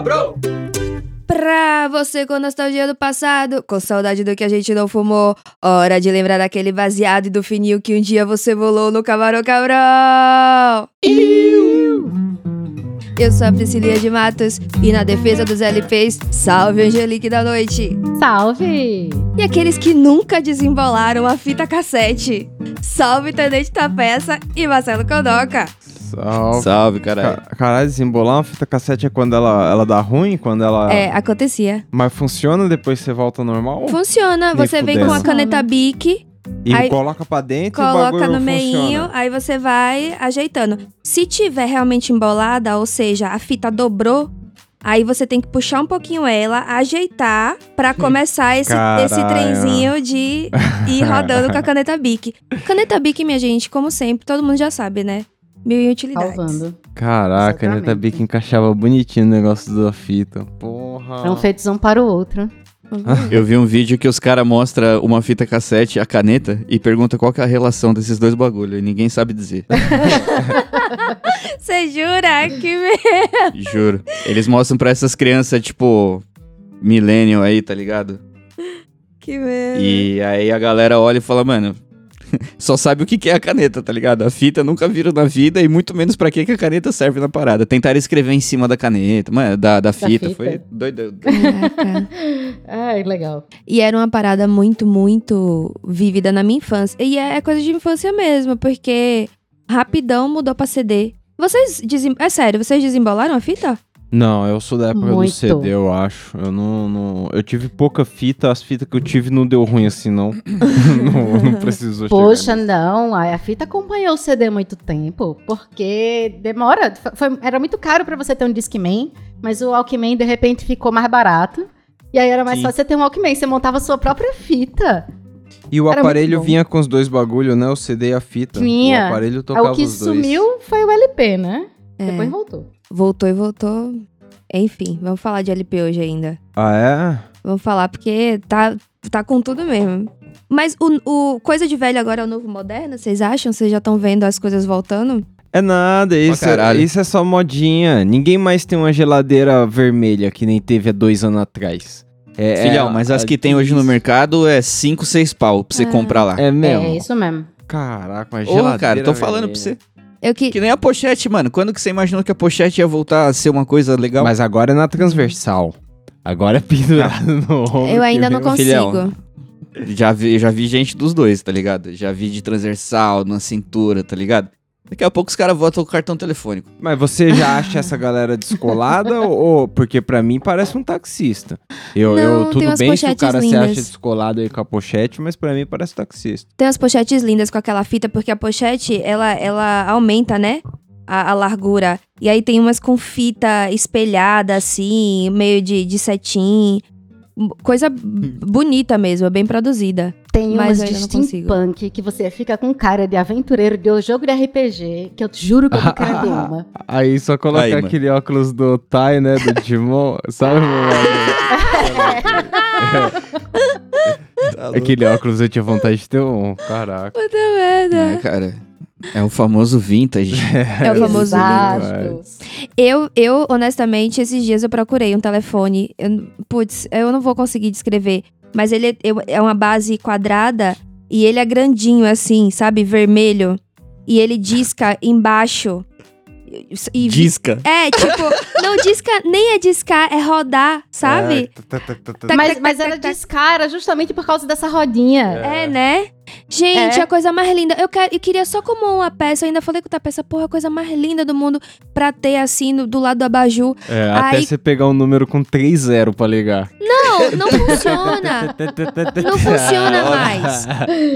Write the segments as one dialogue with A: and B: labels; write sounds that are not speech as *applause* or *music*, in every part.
A: cabrão!
B: Pra você com nostalgia do passado, com saudade do que a gente não fumou, hora de lembrar daquele baseado e do fininho que um dia você bolou no Camarão Cabrão. Eu sou a Priscilia de Matos e na defesa dos LPs, salve Angelique da Noite.
C: Salve!
B: E aqueles que nunca desembolaram a fita cassete, salve Tenente Tapeça e Marcelo Condoca.
D: Salve.
A: Salve, caralho.
D: Ca- Caralho, desembolar uma fita cassete é quando ela, ela dá ruim? Quando ela.
B: É, acontecia.
D: Mas funciona depois você volta ao normal?
B: Funciona,
D: Nem
B: você vem com a caneta Bic,
D: E
B: Aí-
D: coloca pra dentro o
B: coloca no meinho, aí você vai ajeitando. Se tiver realmente embolada, ou seja, a fita dobrou, aí você tem que puxar um pouquinho ela, ajeitar pra começar esse, esse trenzinho de ir *laughs* rodando com a caneta Bic. Caneta Bic, minha gente, como sempre, todo mundo já sabe, né? Mil e utilidades.
C: Salvando.
D: Caraca, a caneta
C: Exatamente.
D: Bic encaixava bonitinho no negócio da fita. Porra.
C: É um feitozão para o outro. *laughs*
A: Eu vi um vídeo que os caras mostram uma fita cassete, a caneta, e pergunta qual que é a relação desses dois bagulhos. E ninguém sabe dizer. *laughs*
B: Você jura? Que merda.
A: Juro. Eles mostram pra essas crianças, tipo, millennial aí, tá ligado?
B: Que merda.
A: E aí a galera olha e fala, mano, *laughs* só sabe o que é a caneta, tá ligado? A fita nunca viram na vida e muito menos pra que que a caneta serve na parada. Tentaram escrever em cima da caneta, mano, da, da, fita,
C: fita.
A: foi doido. *laughs*
B: Caraca.
C: Ai, legal.
B: E era uma parada muito, muito vívida na minha infância. E é coisa de infância mesmo, porque rapidão mudou pra CD. Vocês desem... É sério, vocês desembolaram a fita?
D: Não, eu sou da época do
C: Muito.
D: CD, eu acho. Eu não, não- Eu tive pouca fita, as fitas que eu tive não deu ruim assim, não. *laughs* não, não precisou
C: Poxa, não. A a fita acompanhou o CD muito tempo, porque demora. foi- era muito caro pra você ter um Discman, mas o Walkman de repente ficou mais barato. E aí era mais
A: Sim.
C: fácil você ter um Walkman, você montava a sua própria fita.
D: E o
C: Era
D: aparelho vinha com os dois bagulho, né? O CD e a fita.
C: Vinha.
D: O aparelho tocava
C: o que
D: os dois.
C: sumiu foi o LP, né?
B: É.
C: Depois voltou.
B: Voltou e voltou. Enfim, vamos falar de LP hoje ainda.
D: Ah, é?
B: Vamos falar porque tá, tá com tudo mesmo. Mas o, o Coisa de Velho agora é o novo moderno, vocês acham? Vocês já estão vendo as coisas voltando?
D: É nada, isso,
A: caralho.
D: isso é só modinha. Ninguém mais tem uma geladeira vermelha que nem teve há dois anos atrás. É,
A: Filhão,
D: é-
A: mas as
D: é
A: que tem hoje no mercado é 5, 6 pau pra você
B: Ah.
A: comprar lá.
D: É mesmo?
C: É isso mesmo.
D: Caraca, uma
A: Ô,
D: geladeira
A: cara, tô falando
D: vermelha.
A: pra você.
B: Eu que.
A: Que nem a pochete, mano. Quando que você imaginou que a pochete ia voltar a ser uma coisa legal?
D: Mas agora é na transversal. Agora é pendurado no ombro.
B: Eu ainda não consigo.
A: filhão. Já vi, já vi gente dos dois, tá ligado? Já vi de transversal, na cintura, tá ligado? Daqui a pouco os caras votam o cartão telefônico.
D: Mas você já acha essa galera descolada *laughs* ou, porque pra mim parece um taxista? Eu,
B: Não,
D: eu
B: tem
D: tudo
B: umas
D: bem se o cara se
B: lindas.
D: acha descolado aí com a pochete, mas pra mim parece taxista.
B: Tem as pochetes lindas com aquela fita, porque a pochete, ela, ela aumenta, né? A, a largura. E aí tem umas com fita espelhada, assim, meio de, de cetim. Coisa *laughs* bonita mesmo, bem produzida.
C: Tem
B: Mas
C: umas de
B: não
C: steampunk que você fica com cara de aventureiro de jogo de RPG, que eu te juro que eu tô querendo uma. *laughs*
D: Aí só colocar
A: Aí, mano.
D: aquele óculos do Tai, né? Do Digimon. *laughs* Sabe, mano? *laughs* Aquele óculos eu tinha vontade de ter um. Caraca.
B: Puta merda.
A: É, cara. É o famoso vintage.
B: É o famoso
D: demais.
B: Eu, eu, honestamente, esses dias eu procurei um telefone. Eu, putz, eu não vou conseguir descrever. Mas ele é, é uma base quadrada e ele é grandinho, assim, sabe? Vermelho. E ele disca embaixo. E,
A: Disca.
B: É, tipo, não disca, nem é discar, é rodar, sabe?
D: É,
C: Mas,
B: tac, tac.
C: descara justamente por causa dessa rodinha.
B: É, né? Gente,
C: É.
B: a coisa mais linda. Eu, quero, eu queria só como uma peça. Eu ainda falei com a peça, porra, a coisa mais linda do mundo pra ter assim no- do lado do abajur.
D: É, até
B: Aí-
D: você pegar um número com 3 zero pra ligar.
B: Não, não funciona. *laughs* Não funciona mais.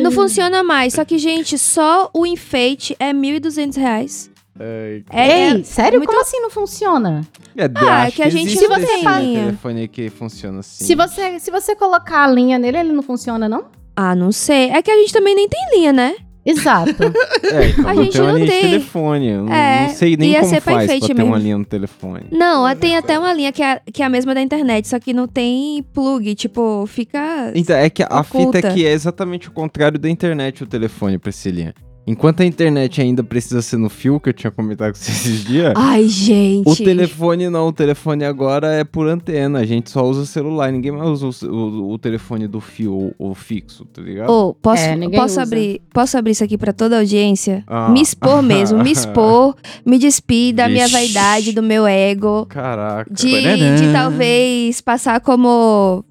B: Não funciona mais. Só que, gente, só o enfeite é 1.200 reais.
D: Ai,
B: É,
C: Ei, sério?
B: muito-
C: Como assim não funciona?
D: É,
B: Ah,
D: acho
B: é que a gente
C: não
D: esse
C: tem
B: linha.
D: telefone que funciona assim.
C: Se você, se você colocar a linha nele, ele não funciona, não?
B: Ah, não sei. É que a gente também nem tem linha, né?
C: Exato. *laughs*
D: É, então
B: A
D: não
B: gente
D: tem uma
B: não
D: linha
B: tem.
D: de telefone. Eu não,
B: É,
D: não sei nem
B: ia
D: como
B: ser
D: faz pra ter
B: mesmo.
D: uma linha no telefone.
B: Não, tem até uma linha que é, que é a mesma da internet, só que não tem plug. Tipo, fica.
D: Então, é que a fita
B: Oculta.
D: aqui é exatamente o contrário da internet, o telefone, Priscilinha. Enquanto a internet ainda precisa ser no fio, que eu tinha comentado com você esses dias,
B: Ai, gente.
D: o telefone não. O telefone agora é por antena. A gente só usa celular. Ninguém mais usa o, o- o telefone do fio ou fixo, tá ligado?
B: Ô, posso,
C: É, ninguém
B: posso,
C: usa.
B: abrir, posso abrir isso aqui pra toda a audiência?
D: Ah.
B: Me expor mesmo, me *laughs* expor, me despir da minha vaidade, do meu ego.
D: Caraca.
B: De, de talvez passar como,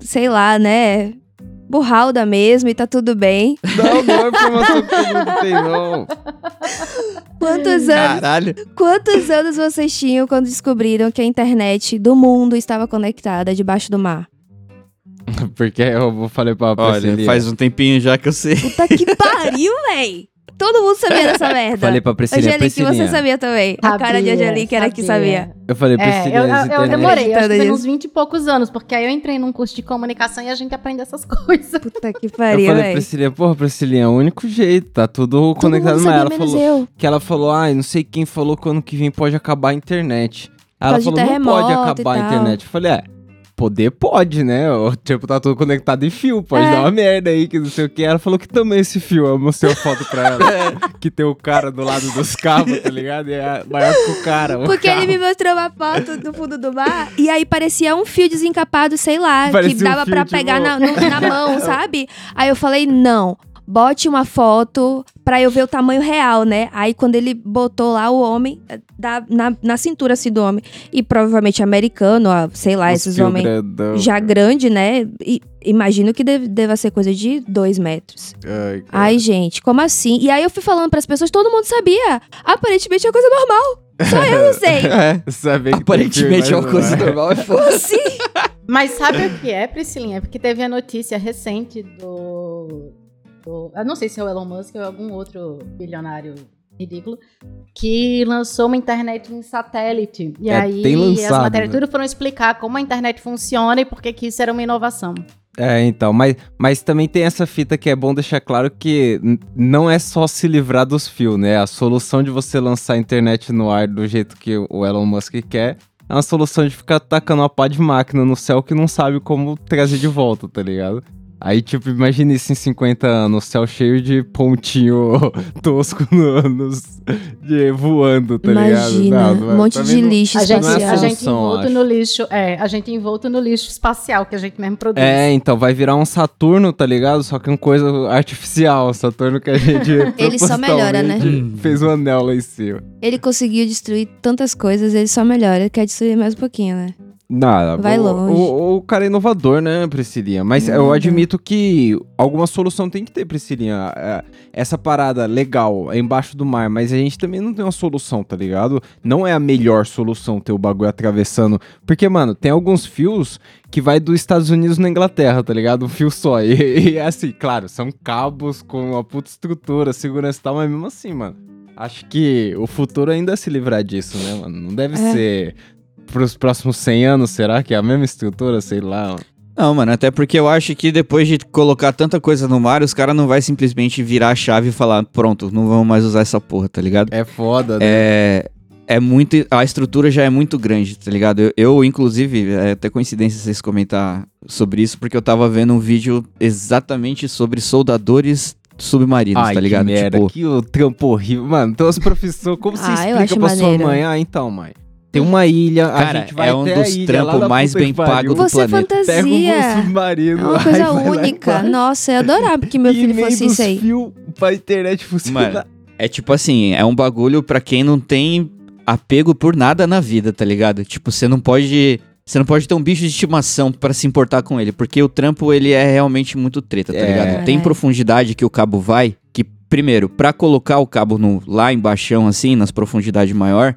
B: sei lá, né? Burralda mesmo e tá tudo bem.
D: Não, não é informação que todo mundo tem, não.
B: Quantos anos,
A: Caralho.
B: quantos anos vocês tinham quando descobriram que a internet do mundo estava conectada debaixo do mar? *laughs*
D: Porque eu falei pra
A: Olha,
D: Priscilia.
A: faz um tempinho já que eu sei.
B: Puta que pariu, véi! Todo mundo sabia dessa *laughs* merda.
D: Falei pra Priscilia,
B: Angelique, você
D: Priscilinha.
B: sabia também. a cara de
C: Sabia,
B: Angelique era que sabia.
D: Eu falei,
C: É,
D: Priscilia,
C: eu, eu, eu
D: internet-
C: demorei, eu acho que uns 20 e poucos anos, porque aí eu entrei num curso de comunicação e a gente aprende essas *laughs* coisas.
B: Puta que
D: Eu
B: pariu,
D: falei,
B: véi.
D: Priscilia, porra, Priscilia, é o único jeito, tá tudo
B: Todo
D: conectado. Mas
B: sabia,
D: ela falou
B: eu.
D: que ela falou, ai, não sei quem falou que ano que vem pode acabar a internet. Aí ela falou, não pode acabar a internet. Eu falei, é, poder pode, né? O tipo, tá tudo conectado em fio, pode
B: É.
D: dar uma merda aí, que não sei o que. Ela falou que também esse fio, eu mostrei a foto pra ela. *laughs* que tem o cara do lado dos cabos, tá ligado? E é maior que o cara. o
B: Porque
D: carro.
B: ele me mostrou uma foto do fundo do mar e aí parecia um fio desencapado, sei lá,
D: Parecia
B: que
D: um
B: dava
D: fio,
B: pra pegar na, no- na mão, *laughs* sabe? Aí eu falei, não, bote uma foto pra eu ver o tamanho real, né? Aí quando ele botou lá o homem, eh, da- na, na cintura assim do homem, e provavelmente americano, ó, sei lá,
D: Os
B: esses homens
D: grandão.
B: já grande, né? E imagino que deve, deva ser coisa de dois metros.
D: Ai, cara.
B: Ai, gente, como assim? E aí eu fui falando pras pessoas, todo mundo sabia. Aparentemente é coisa normal. Só eu *laughs* não sei.
A: É.
D: Saber que tem
A: Aparentemente é uma coisa
D: não
A: normal. É foda.
B: Como assim?
C: Mas sabe o que é, Priscilinha? Porque teve a notícia recente do, Eu não sei se é o Elon Musk ou algum outro bilionário ridículo. Que lançou uma internet em satélite. E
D: É,
C: aí
D: tem
C: as
D: lançado,
C: matérias
D: né?
C: tudo foram explicar como a internet funciona e por que isso era uma inovação.
D: É, então, mas, mas também tem essa fita que é bom deixar claro que não é só se livrar dos fios, né? A solução de você lançar a internet no ar do jeito que o Elon Musk quer é uma solução de ficar tacando uma pá de máquina no céu que não sabe como trazer de volta, tá ligado? Aí, tipo, imagine isso em 50 anos, céu cheio de pontinho *laughs* tosco no, nos, de, voando, tá ligado?
B: Imagina,
D: não é-
B: um monte de
D: não-
B: lixo
C: A gente,
D: não é
B: espacial.
C: a gente
D: solução,
C: envolto
D: acho.
C: no lixo. É, a gente envolto no lixo espacial que a gente mesmo produz.
D: É, então vai virar um Saturno, tá ligado? Só que uma coisa artificial. Saturno que a gente. *laughs*
B: Ele só melhora, né? *laughs*
D: Fez um anel lá em cima.
B: Ele conseguiu destruir tantas coisas, ele só melhora. Ele quer destruir mais um pouquinho, né?
D: Nada.
B: Vai
D: o,
B: longe.
D: O, o cara é inovador, né, Priscilinha? Mas eu
B: Nada.
D: admito que alguma solução tem que ter, Priscilinha. É, Essa parada legal é embaixo do mar, mas a gente também não tem uma solução, tá ligado? Não é a melhor solução ter o bagulho atravessando. Porque, mano, tem alguns fios que vai dos Estados Unidos na Inglaterra, tá ligado? Um fio só. *laughs* E, e é assim, claro, são cabos com uma puta estrutura, segurança e tal, mas mesmo assim, mano. Acho que o futuro ainda é se livrar disso, né, mano? Não deve
B: É.
D: ser pros próximos 100 anos, será que é a mesma estrutura? Sei lá.
A: Não, mano, até porque eu acho que depois de colocar tanta coisa no mar, os caras não vai simplesmente virar a chave e falar, pronto, não vamos mais usar essa porra, tá ligado?
D: É foda, né?
A: É. É muito. A estrutura já é muito grande, tá ligado? Eu, eu, inclusive, é até coincidência vocês comentar sobre isso, porque eu tava vendo um vídeo exatamente sobre soldadores submarinos,
D: Ai,
A: tá ligado?
D: que merda,
A: Tipo,
D: que o trampo horrível. Mano, então as profissões, como você
B: Ah, eu
D: explica
B: acho
D: pra sua
B: maneiro.
D: mãe? Ah, então, mãe, tem uma ilha, a
A: Cara,
D: gente vai
A: é um
D: a
A: dos trampos mais bem
D: que pariu.
A: pago do
B: Você é
A: planeta.
D: Pega um
B: fantasia.
D: submarino
B: É uma coisa *laughs*
D: lá
B: única. Nossa, eu adorava que meu
D: E
B: filho fosse isso aí.
D: fio pra internet funcionar.
A: Mano, é tipo assim, é um bagulho pra quem não tem apego por nada na vida, tá ligado? Tipo, você não pode. Você não pode ter um bicho de estimação pra se importar com ele, porque o trampo ele é realmente muito treta, tá
D: É.
A: ligado? Tem profundidade que o cabo vai, que primeiro, pra colocar o cabo no, lá embaixo, assim, nas profundidades maior,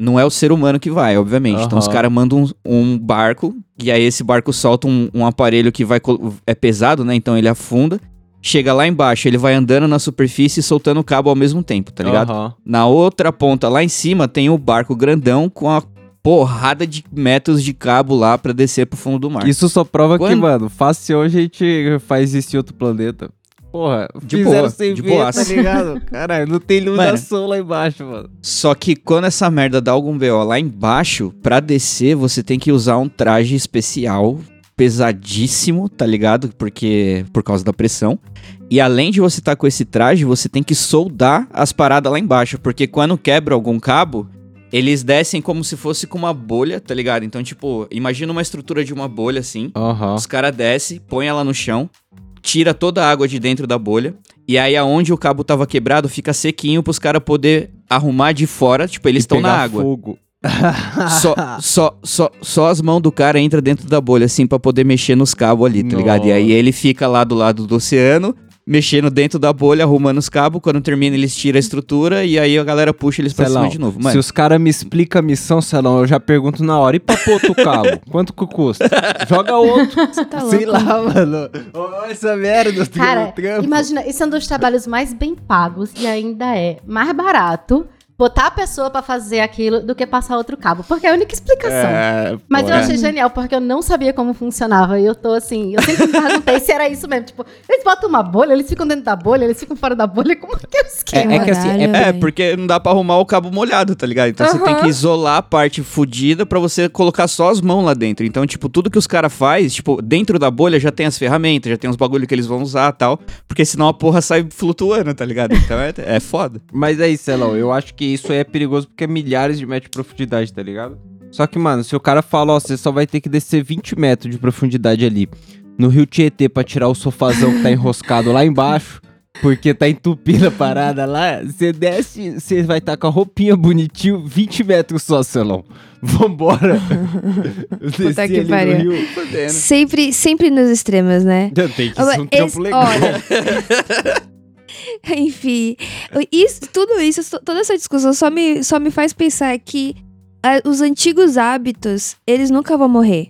A: não é o ser humano que vai, obviamente. Então os caras mandam um, um barco, e aí esse barco solta um, um aparelho que vai é pesado, né? Então ele afunda. Chega lá embaixo, ele vai andando na superfície e soltando o cabo ao mesmo tempo, tá ligado?
D: Aham.
A: Na outra ponta, lá em cima, tem o barco grandão com a porrada de metros de cabo lá pra descer pro fundo do mar.
D: Isso só prova que,
A: Quando-
D: mano, fácil hoje a gente faz isso em outro planeta. Porra,
A: De
D: fizeram
A: boa,
D: sem
A: de
D: ver, tá ligado? *laughs* Caralho, não tem iluminação lá embaixo, mano.
A: Só que quando essa merda dá algum BO lá embaixo, pra descer, você tem que usar um traje especial pesadíssimo, tá ligado? Porque por causa da pressão. E além de você estar com esse traje, você tem que soldar as paradas lá embaixo, porque quando quebra algum cabo, eles descem como se fosse com uma bolha, tá ligado? Então, tipo, imagina uma estrutura de uma bolha assim.
D: Aham.
A: Os caras descem, põe ela no chão, tira toda a água de dentro da bolha. E aí, aonde o cabo tava quebrado, fica sequinho pros caras poder arrumar de fora. Tipo, eles estão na água.
D: Fogo. *laughs*
A: Só, só, só, só as mãos do cara entram dentro da bolha, assim, pra poder mexer nos cabos ali, tá ligado? E aí
D: Nossa.
A: ele fica lá do lado do oceano, mexendo dentro da bolha, arrumando os cabos. Quando termina, eles tiram a estrutura e aí a galera puxa eles pra
D: Celão,
A: cima de novo. Mano,
D: Se os caras me explicam a missão, Celão, eu já pergunto na hora. E pra pôr outro cabo? *laughs* Quanto que custa? Joga outro. *laughs*
B: Você tá
D: Sei
B: louco.
D: lá, mano. Ó, essa merda.
C: Cara,
D: um
C: imagina, isso é um dos trabalhos mais bem pagos e ainda é mais barato botar a pessoa pra fazer aquilo do que passar outro cabo, porque é a única explicação.
D: É,
C: Mas
D: pô,
C: eu
D: é.
C: achei genial, porque eu não sabia como funcionava. E eu tô assim, eu sempre me perguntei se era isso mesmo. Tipo, eles botam uma bolha, eles ficam dentro da bolha, eles ficam fora da bolha. Como que é o esquema?
D: É, é que assim, é-
A: É, porque não dá pra arrumar o cabo molhado, tá ligado? Então você tem que isolar a parte fodida pra você colocar só as mãos lá dentro. Então, tipo, tudo que os caras faz, tipo, dentro da bolha já tem as ferramentas, já tem os bagulho que eles vão usar e tal. Porque senão a porra sai flutuando, tá ligado? Então é, é foda.
D: Mas aí, Celão, eu acho que isso aí é perigoso porque é milhares de metros de profundidade, tá ligado? Só que, mano, se o cara fala, ó, você só vai ter que descer 20 metros de profundidade ali no rio Tietê pra tirar o sofazão que tá enroscado lá embaixo, porque tá entupindo a parada lá, você desce, você vai estar com a roupinha bonitinho, 20 metros só, Celão. Vambora. *laughs*
B: Puta que pariu. Sempre, sempre nos extremos, né?
D: Tem que ser um
B: Esse-
D: trampo legal.
B: olha, *laughs* *laughs* Enfim, isso, tudo isso, to- toda essa discussão só me, só me faz pensar que ah, os antigos hábitos, eles nunca vão morrer.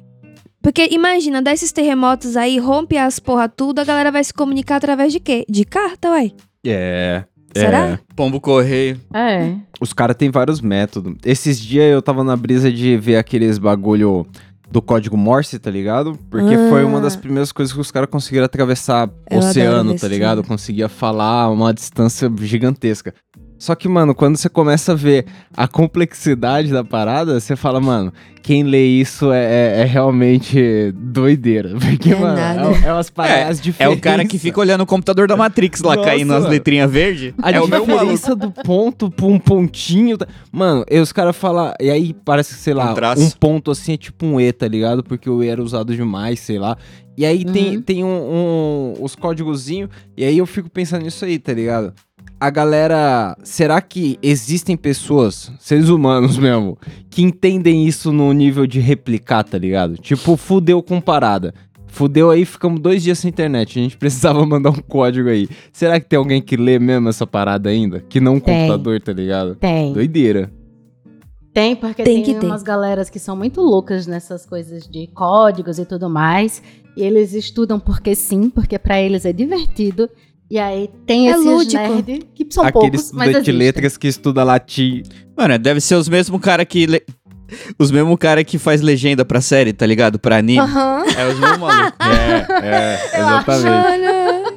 B: Porque imagina, dá esses terremotos aí, rompe as porra tudo, a galera vai se comunicar através de quê? De carta, uai?
D: É.
B: Será?
D: é.
A: Pombo correio.
C: É.
D: Os caras têm vários métodos. Esses dias eu tava na brisa de ver aqueles bagulho do código Morse, tá ligado? Porque
B: Ah.
D: foi uma das primeiras coisas que os caras conseguiram atravessar
B: Eu adoro
D: oceano, tá ligado?
B: filme.
D: Conseguia falar uma distância gigantesca. Só que, mano, quando você começa a ver a complexidade da parada, você fala, mano, quem lê isso é, é- é realmente doideira. *laughs* Porque,
B: É
D: mano,
B: nada.
D: é, é umas paradas
A: É
D: diferentes.
A: o cara que fica olhando o computador da Matrix lá,
D: Nossa,
A: caindo as letrinhas verdes.
D: A
A: É o meu
D: diferença do ponto pra um pontinho. tá- Mano, e os caras falam. E aí parece que, sei lá,
A: Um
D: um ponto assim é tipo um E, tá ligado? Porque o E era usado demais, sei lá. E aí tem,
C: Uhum.
D: tem um, um- os códigozinhos. E aí eu fico pensando nisso aí, tá ligado? A galera. Será que existem pessoas, seres humanos *laughs* mesmo, que entendem isso no nível de replicar, tá ligado? Tipo, fudeu com parada. Fudeu aí, ficamos dois dias sem internet. A gente *laughs* precisava mandar um código aí. Será que tem alguém que lê mesmo essa parada ainda? Que não um
C: Tem.
D: computador, tá ligado?
C: Tem.
D: Doideira.
C: Tem, porque
B: Tem
C: tem,
B: ter.
C: umas galeras que são muito loucas nessas coisas de códigos e tudo mais. E eles estudam porque sim, porque pra eles é divertido. E aí tem
B: É
C: esses
B: lúdico.
C: nerds, que são
D: Aquele
C: poucos, mas
D: estudante de letras que estuda latim.
A: Mano, deve ser os mesmos cara que. le- *laughs* Os mesmos cara que faz legenda pra série, tá ligado? Pra anime.
C: Aham.
A: É os mesmos malucos. *laughs*
D: É, é,
C: Eu acho.
D: exatamente.
B: Mano,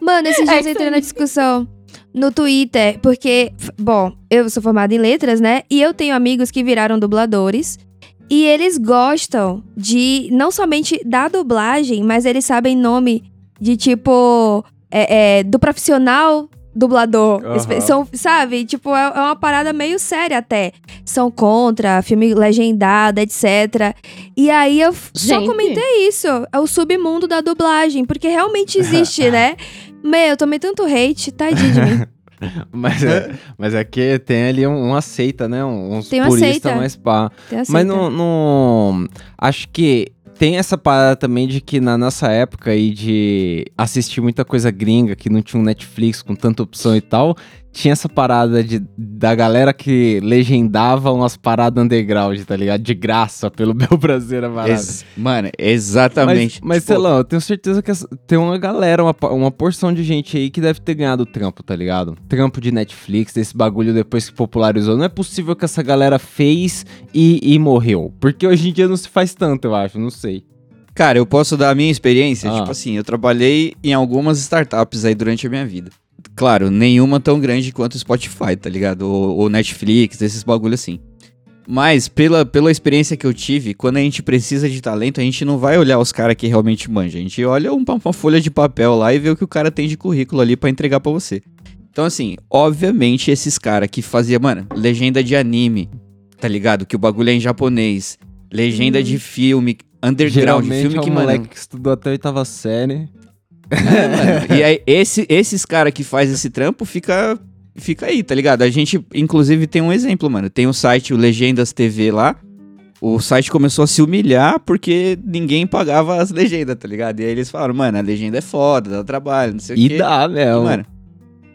B: Mano, esses
C: É
B: dias eu entrei na discussão no Twitter, porque, bom, eu sou formada em letras, né? E eu tenho amigos que viraram dubladores. E eles gostam de, não somente da dublagem, mas eles sabem nome de tipo, é, é, do profissional dublador. Espe- São, sabe? Tipo, é, é uma parada meio séria até. São contra, filme legendado, etc. E aí eu f- só
C: Gente.
B: comentei isso. É o submundo da dublagem, porque realmente existe, *laughs* né? Meu, eu tomei tanto hate, tadinho de mim. *laughs*
D: Mas é, mas é que tem ali um, um aceita, né? Um, uns
B: Tem um
D: puristas
B: aceita.
D: mais pá.
B: Tem
D: Mas não, não- Acho que tem essa parada também de que na nossa época aí de assistir muita coisa gringa, que não tinha um Netflix com tanta opção e tal, tinha essa parada de, da galera que legendava umas paradas underground, tá ligado? De graça, pelo *laughs* meu prazer, a parada.
A: Ex- Mano, exatamente.
D: Mas, mas
A: Tipo,
D: sei lá, eu tenho certeza que essa- tem uma galera, uma, uma porção de gente aí que deve ter ganhado trampo, tá ligado? Trampo de Netflix, desse bagulho depois que popularizou. Não é possível que essa galera fez e, e morreu. Porque hoje em dia não se faz tanto, eu acho, não sei.
A: Cara, eu posso dar a minha experiência?
D: Ah.
A: Tipo assim, eu trabalhei em algumas startups aí durante a minha vida. Claro, nenhuma tão grande quanto o Spotify, tá ligado? Ou, ou Netflix, esses bagulho assim. Mas pela, pela experiência que eu tive, quando a gente precisa de talento, a gente não vai olhar os caras que realmente manjam. A gente olha uma, uma folha de papel lá e vê o que o cara tem de currículo ali pra entregar pra você. Então, assim, obviamente esses caras que faziam, mano, legenda de anime, tá ligado? Que o bagulho é em japonês. Legenda de filme, underground,
D: Geralmente
A: filme
D: é um
A: que, mano,
D: moleque que estudou até a oitava série.
A: É. E aí, esse, esses caras que faz esse trampo fica, fica aí, tá ligado? A gente, inclusive, tem um exemplo, mano. Tem o site, o Legendas TV lá. O site começou a se humilhar porque ninguém pagava as legendas, tá ligado? E aí eles falaram, mano, a legenda é foda, dá trabalho, não sei o
D: E
A: quê.
D: dá,
A: E,
D: mesmo.
A: mano,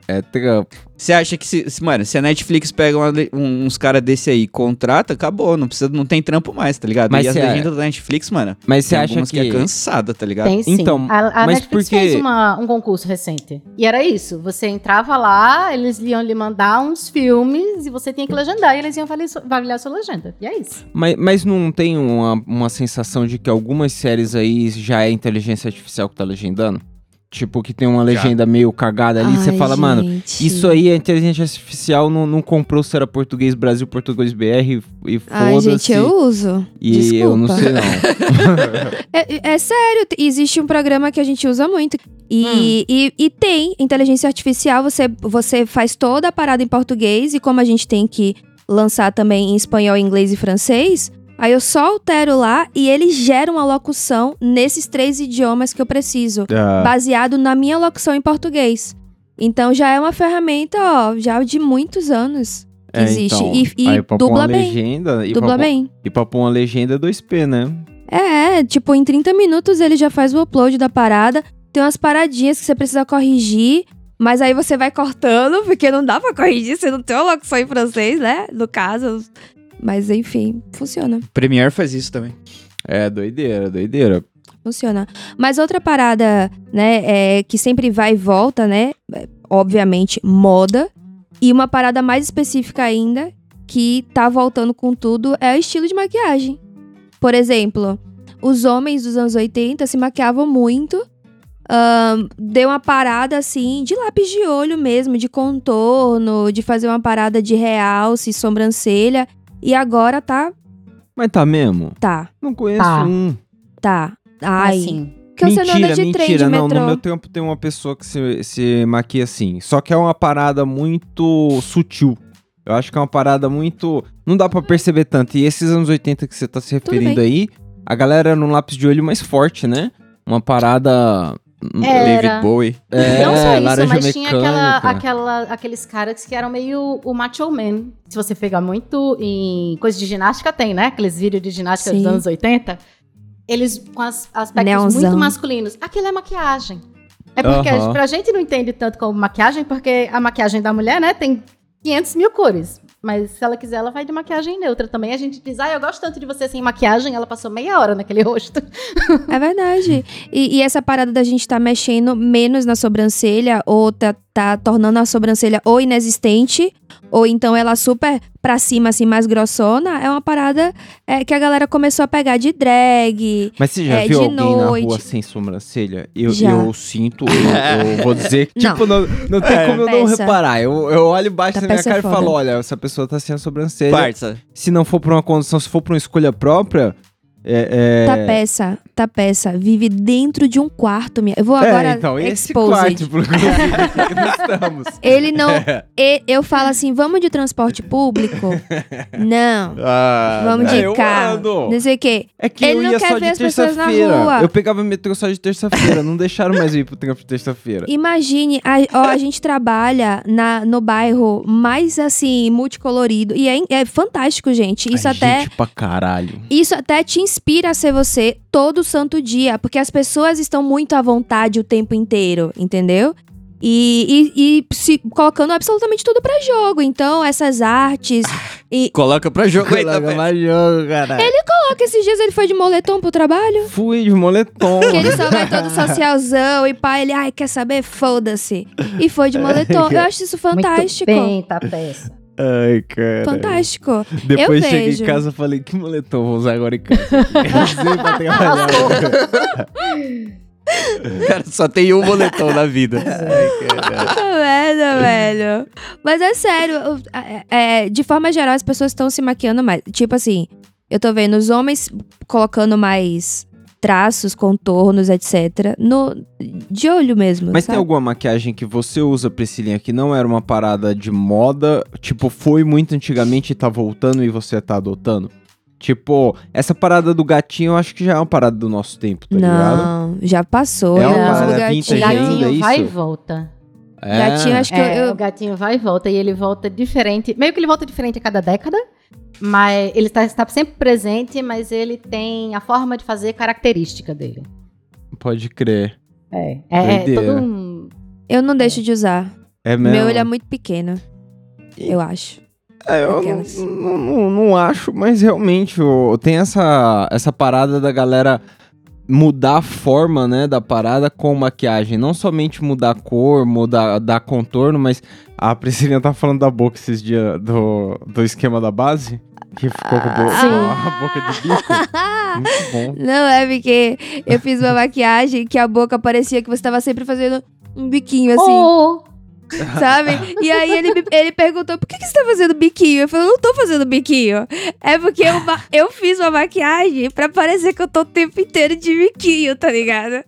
D: É trampo.
A: você acha que se, se- mano, se a Netflix pega uma um- uns caras desse aí, contrata, acabou, não precisa, não tem trampo mais, tá ligado?
D: Mas
A: e as
D: cê é-
A: legendas da Netflix, mano,
D: Mas você acha
A: algumas
D: que...
A: que... é cansada, tá ligado?
C: Tem sim.
D: Então,
C: a, a
D: mas
C: Netflix
D: por quê?
C: fez uma- um concurso recente. E era isso. Você entrava lá, eles iam lhe mandar uns filmes e você tinha que legendar. E eles iam avaliar, sua legenda. E é isso.
D: Mas, mas não tem uma, uma sensação de que algumas séries aí já é inteligência artificial que tá legendando? Tipo, que tem uma legenda meio cagada ali, você fala, mano, isso aí a inteligência artificial não, não comprou se era português Brasil, português BR e
B: Ai,
D: foda-se.
B: gente, eu uso.
D: E
B: Desculpa.
D: eu não sei não. *laughs*
B: É, é sério, existe um programa que a gente usa muito. E, e, e tem inteligência artificial, você, você faz toda a parada em português, e como a gente tem que lançar também em espanhol, inglês e francês, aí eu só altero lá e ele gera uma locução nesses três idiomas que eu preciso,
D: Ah,
B: baseado na minha locução em português. Então já é uma ferramenta, ó, já de muitos anos que
D: é,
B: existe.
D: então,
B: e e
D: aí
B: dubla
D: uma
B: bem.
D: legenda, e
B: Dubla
D: pra,
B: bem.
D: E pra pôr uma legenda é 2P, né?
B: É, tipo, em 30 minutos ele já faz o upload da parada. Tem umas paradinhas que você precisa corrigir, mas aí você vai cortando, *laughs* porque não dá pra corrigir, você não tem uma locução em francês, né? No caso. Mas enfim, funciona.
A: Premiere faz isso também.
D: É, doideira, doideira.
B: Funciona. Mas outra parada, né, é, que sempre vai e volta, né? é, Obviamente, moda. E uma parada mais específica ainda, que tá voltando com tudo, é o estilo de maquiagem. Por exemplo, os homens dos anos 80 se maquiavam muito. ahn, deu uma parada assim de lápis de olho mesmo, de contorno, de fazer uma parada de realce, sobrancelha. E agora tá.
D: Mas tá mesmo?
B: Tá.
D: Não conheço
C: Tá.
D: um.
B: Tá. Ai.
C: Assim.
B: Porque você não anda
D: mentira,
B: de trem
D: mentira.
B: de
D: Não,
B: metrô.
D: no meu tempo tem uma pessoa que se, se maquia assim. Só que é uma parada muito sutil. Eu acho que é uma parada muito. Não dá pra perceber tanto. E esses anos 80 que você tá se referindo
B: bem.
D: aí, a galera era num lápis de olho mais forte, né? Uma parada.
C: Era.
A: David Bowie.
D: É,
C: não só isso,
D: laranja
C: mas tinha aquela, aquela, aqueles caras que eram meio o macho man. Se você pegar muito em coisa de ginástica, tem, né? Aqueles vídeos de ginástica dos
B: Sim.
C: anos 80. Eles com as aspectos
B: Neonzão.
C: muito masculinos. Aquilo é maquiagem. É porque a, pra gente não entende tanto como maquiagem, porque a maquiagem da mulher, né, tem 500 mil cores. Mas se ela quiser, ela vai de maquiagem neutra também. A gente diz, ah, eu gosto tanto de você sem maquiagem. Ela passou meia hora naquele *laughs* rosto.
B: É verdade. E, e essa parada da gente tá mexendo menos na sobrancelha, ou tá, tá tornando a sobrancelha ou inexistente, ou então ela super pra cima, assim, mais grossona, é uma parada é, que a galera começou a pegar de drag.
D: Mas você já
B: É,
D: viu
B: de
D: alguém na
B: noite.
D: rua sem sobrancelha? Eu,
B: Já.
D: eu sinto, eu, eu vou dizer que, *laughs*
B: Não.
D: tipo, não, não tem como eu não
B: Peça.
D: reparar. Eu, eu olho embaixo da minha
B: Peça é
D: cara e falo, olha, essa pessoa tá sem a sobrancelha.
A: Parça.
D: Se não for por uma condição, se for por uma escolha própria, é... é...
B: Tá peça, tá peça, vive dentro de um quarto, minha. Eu vou
D: É,
B: agora
D: então, esse quarto, por *laughs* estamos.
B: Ele não. e- eu falo assim, vamos de transporte público? *laughs* Não.
A: Ah,
B: Vamos
D: é,
B: de carro. Não sei o quê.
D: É que
B: Ele
D: eu
B: não quer ver as pessoas na rua.
D: Eu pegava metrô só de terça-feira. não deixaram mais eu ir pro trampo de terça-feira.
B: Imagine, a, ó, a gente trabalha na, no bairro mais assim, multicolorido. E é, é fantástico, gente. Isso
D: Ai,
B: até.
D: Gente pra caralho.
B: Isso até te inspira a ser você todo santo dia, porque as pessoas estão muito à vontade o tempo inteiro, entendeu? E, e, e se colocando absolutamente tudo pra jogo. Então, essas artes. E *laughs*
A: Coloca pra jogo aí
D: Coloca
A: também.
D: mais jogo, caralho.
B: coloca esses dias ele foi de moletom pro trabalho.
D: Fui de moletom.
B: Que ele só vai todo socialzão e pá, ele, ai, quer saber? Foda-se. E foi de *laughs* moletom. Eu acho isso fantástico.
C: Muito bem, tá peça.
D: Ai, cara.
B: Fantástico.
D: Depois
B: Eu
D: cheguei
B: vejo.
D: em casa e falei, que moletom vou usar agora em casa?
A: Cara, só tem um moletom na vida. Ai, caralho.
B: Puta merda, velho. Mas é sério, é- é, de forma geral, as pessoas estão se maquiando mais. Tipo assim, eu tô vendo os homens colocando mais traços, contornos, etc. No, de olho mesmo.
D: Mas tem
B: sabe?
D: alguma maquiagem que você usa, Priscilinha, que não era uma parada de moda? Tipo, foi muito antigamente e tá voltando e você tá adotando? Tipo, essa parada do gatinho eu acho que já é uma parada do nosso tempo, tá ligado?
B: Não, já passou.
D: É
C: uma
B: né?
C: parada
B: O gatinho-
D: vintage
C: O
D: ainda,
C: gatinho vai e
D: isso?
C: volta.
D: É.
B: Gatinho, acho que
C: É,
B: eu, eu-
C: O gatinho vai e volta. E ele volta diferente. Meio que ele volta diferente a cada década. Mas ele tá, está sempre presente, mas ele tem a forma de fazer característica dele.
D: Pode crer.
C: É. É, é todo um.
B: eu não deixo de usar.
D: É
B: O
D: mesmo?
B: meu ele é muito pequeno. Eu acho.
D: É, eu não, não, não- acho, mas realmente ô, tem essa, essa parada da galera mudar a forma, né, da parada com maquiagem. Não somente mudar a cor, mudar dar contorno, mas a Priscilinha tá falando da boca esses dias, do, do esquema da base, que ficou com a boca,
C: Sim.
D: a boca de bico. *laughs* Muito bom.
B: Não, é porque eu fiz uma maquiagem que a boca parecia que você tava sempre fazendo um biquinho assim.
C: Oh! *laughs*
B: sabe? E aí ele, ele perguntou, por que, que você tá fazendo biquinho? Eu falei, eu não tô fazendo biquinho. É porque eu, eu fiz uma maquiagem pra parecer que eu tô o tempo inteiro de biquinho, tá ligado?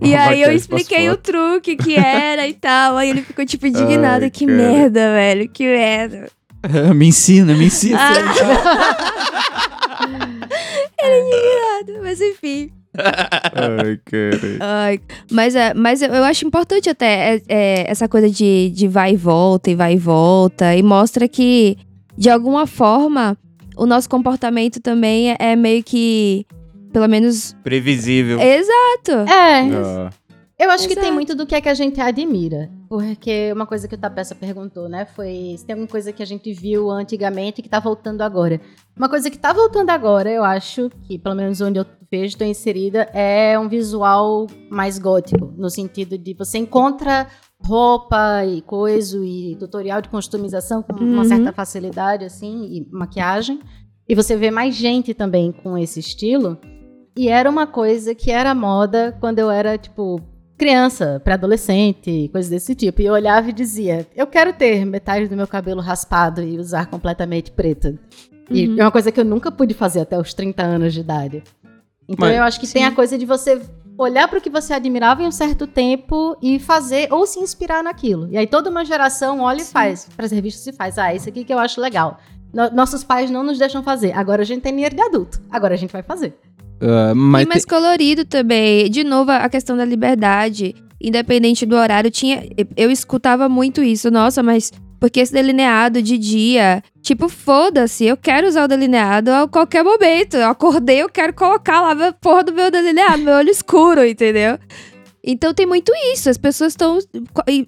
B: E aí eu expliquei o truque que era e tal. Aí ele ficou tipo indignado.
D: Ai,
B: que
D: cara.
B: merda, velho. Que merda.
A: me ensina, me ensina. *laughs* *laughs*
B: Mas enfim.
D: Ai, cara.
B: Ai, mas é, mas eu, eu acho importante até é, é, essa coisa de, de vai e volta e vai e volta. E mostra que, de alguma forma, o nosso comportamento também é, é meio que. Pelo menos.
A: Previsível.
B: Exato!
C: É.
D: Ah,
C: Eu acho que
B: Exato.
C: tem muito do que é que a gente admira. Porque uma coisa que o Tapeça perguntou, né? Foi se tem alguma coisa que a gente viu antigamente que tá voltando agora. Uma coisa que tá voltando agora, eu acho, que pelo menos onde eu vejo, tô inserida, é um visual mais gótico. No sentido de você encontra roupa e coisa e tutorial de customização com uma
B: Uhum.
C: certa facilidade, assim, e maquiagem. E você vê mais gente também com esse estilo. E era uma coisa que era moda quando eu era, tipo, criança, pré-adolescente, coisas desse tipo. E eu olhava e dizia: Eu quero ter metade do meu cabelo raspado e usar completamente preto. E
B: Uhum.
C: é uma coisa que eu nunca pude fazer até os 30 anos de idade. Então
D: Mas-
C: eu acho que tem
B: sim.
C: a coisa de você olhar para o que você admirava em um certo tempo e fazer ou se inspirar naquilo. E aí toda uma geração olha e
B: Sim.
C: faz. Para as revistas se faz. Ah, isso aqui que eu acho legal. No- nossos pais não nos deixam fazer. Agora a gente tem dinheiro de adulto. Agora a gente vai fazer.
D: ah, mas
B: e mais colorido também. De novo, a questão da liberdade. Independente do horário, tinha. Eu escutava muito isso. Nossa, mas por que esse delineado de dia? Tipo, foda-se, eu quero usar o delineado a qualquer momento. Eu acordei, eu quero colocar lá a porra do meu delineado, meu olho escuro, entendeu? Então tem muito isso. As pessoas estão.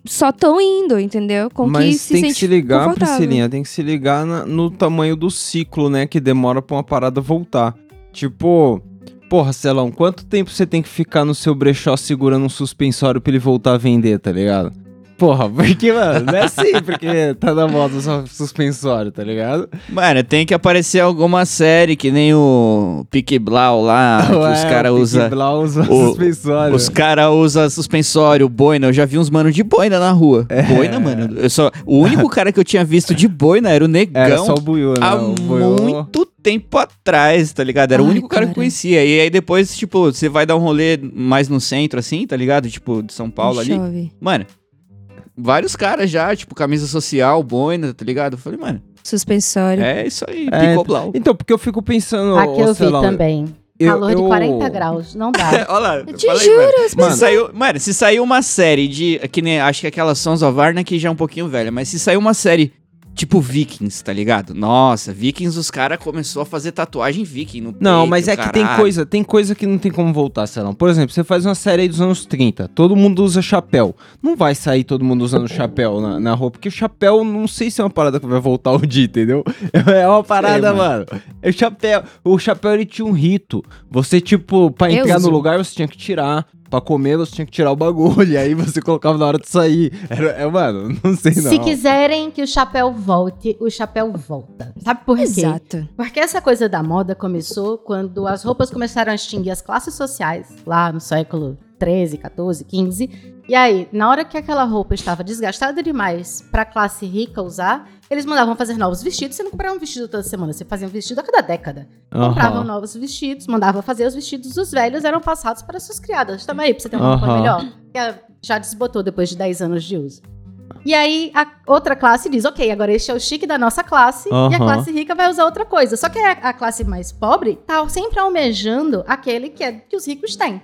B: Só estão indo, entendeu? Com que
D: Mas
B: se
D: tem que se ligar. Priscilinha, tem que se ligar na- no tamanho do ciclo, né? Que demora pra uma parada voltar. Tipo, porra, Celão, quanto tempo você tem que ficar no seu brechó segurando um suspensório pra ele voltar a vender, tá ligado? Porra, porque, mano, não é assim, porque tá na moda só suspensório, tá ligado?
A: Mano, tem que aparecer alguma série que nem o Pique Blau lá, que os
D: Ué,
A: caras
D: o Pique
A: usam.
D: Blau usa
A: o-
D: suspensório.
A: Os caras usam suspensório, boina. Eu já vi uns mano de boina na rua.
D: É.
A: Boina, mano. Eu só, o único cara que eu tinha visto de boina era o *laughs* Negão.
D: Era só o Buiú, né?
A: há
D: o Buiú-
A: muito tempo atrás, tá ligado? Era o
B: Ai,
A: único cara, que eu
B: cara.
A: conhecia. E aí depois, tipo, você vai dar um rolê mais no centro, assim, tá ligado? Tipo, de São Paulo ali.
B: Chove.
A: Mano, vários caras já, tipo, camisa social, boina, tá ligado? Eu falei, mano,
B: Suspensório.
A: é isso aí,
D: É,
A: picoblau.
D: Então, porque eu fico pensando.
C: Aqui eu vi
D: Celão,
C: também.
D: eu-
C: Calor de
D: eu-
C: 40 graus. Não dá. *laughs*
A: Olha lá,
B: Eu te
A: fala aí,
B: juro,
A: mano.
B: as
A: Se saiu, mano, se saiu uma série de. Que nem, acho que aquela Sons of Anarchy já é um pouquinho velha, mas se saiu uma série tipo Vikings, tá ligado? Nossa, Vikings, os caras começou a fazer tatuagem viking no
D: Não,
A: peito,
D: mas é que tem
A: caralho.
D: coisa, tem coisa que não tem como voltar, Celão. Por exemplo, você faz uma série aí dos anos 30, todo mundo usa chapéu. Não vai sair todo mundo usando chapéu na, na roupa, porque o chapéu não sei se é uma parada que vai voltar o dia, entendeu? *laughs* É uma parada,
A: Sei,
D: mano. É o chapéu. O chapéu ele tinha um rito. Você, tipo, pra
B: Eu
D: entrar
B: uso.
D: no lugar, você tinha que tirar. Pra comer, você tinha que tirar o bagulho. *laughs* E aí você colocava na hora de sair. Era, é, mano, *laughs* não sei não.
C: Se quiserem que o chapéu volte, o chapéu volta. Sabe por quê?
B: Exato.
C: Porque essa coisa da moda começou quando as roupas começaram a extinguir as classes sociais, lá no século 13, 14, 15. E aí, na hora que aquela roupa estava desgastada demais para a classe rica usar, eles mandavam fazer novos vestidos. Você não comprava um vestido toda semana, você fazia um vestido a cada década. Compravam
D: Aham.
C: novos vestidos, mandava fazer os vestidos dos velhos, eram passados para suas criadas. Toma aí, pra você ter uma roupa
D: Aham.
C: melhor. Que já desbotou depois de 10 anos de uso. E aí a outra classe diz, ok, agora este é o chique da nossa classe e a classe rica vai usar outra coisa. Só que a, a classe mais pobre tá sempre almejando aquele que, é, que os ricos têm.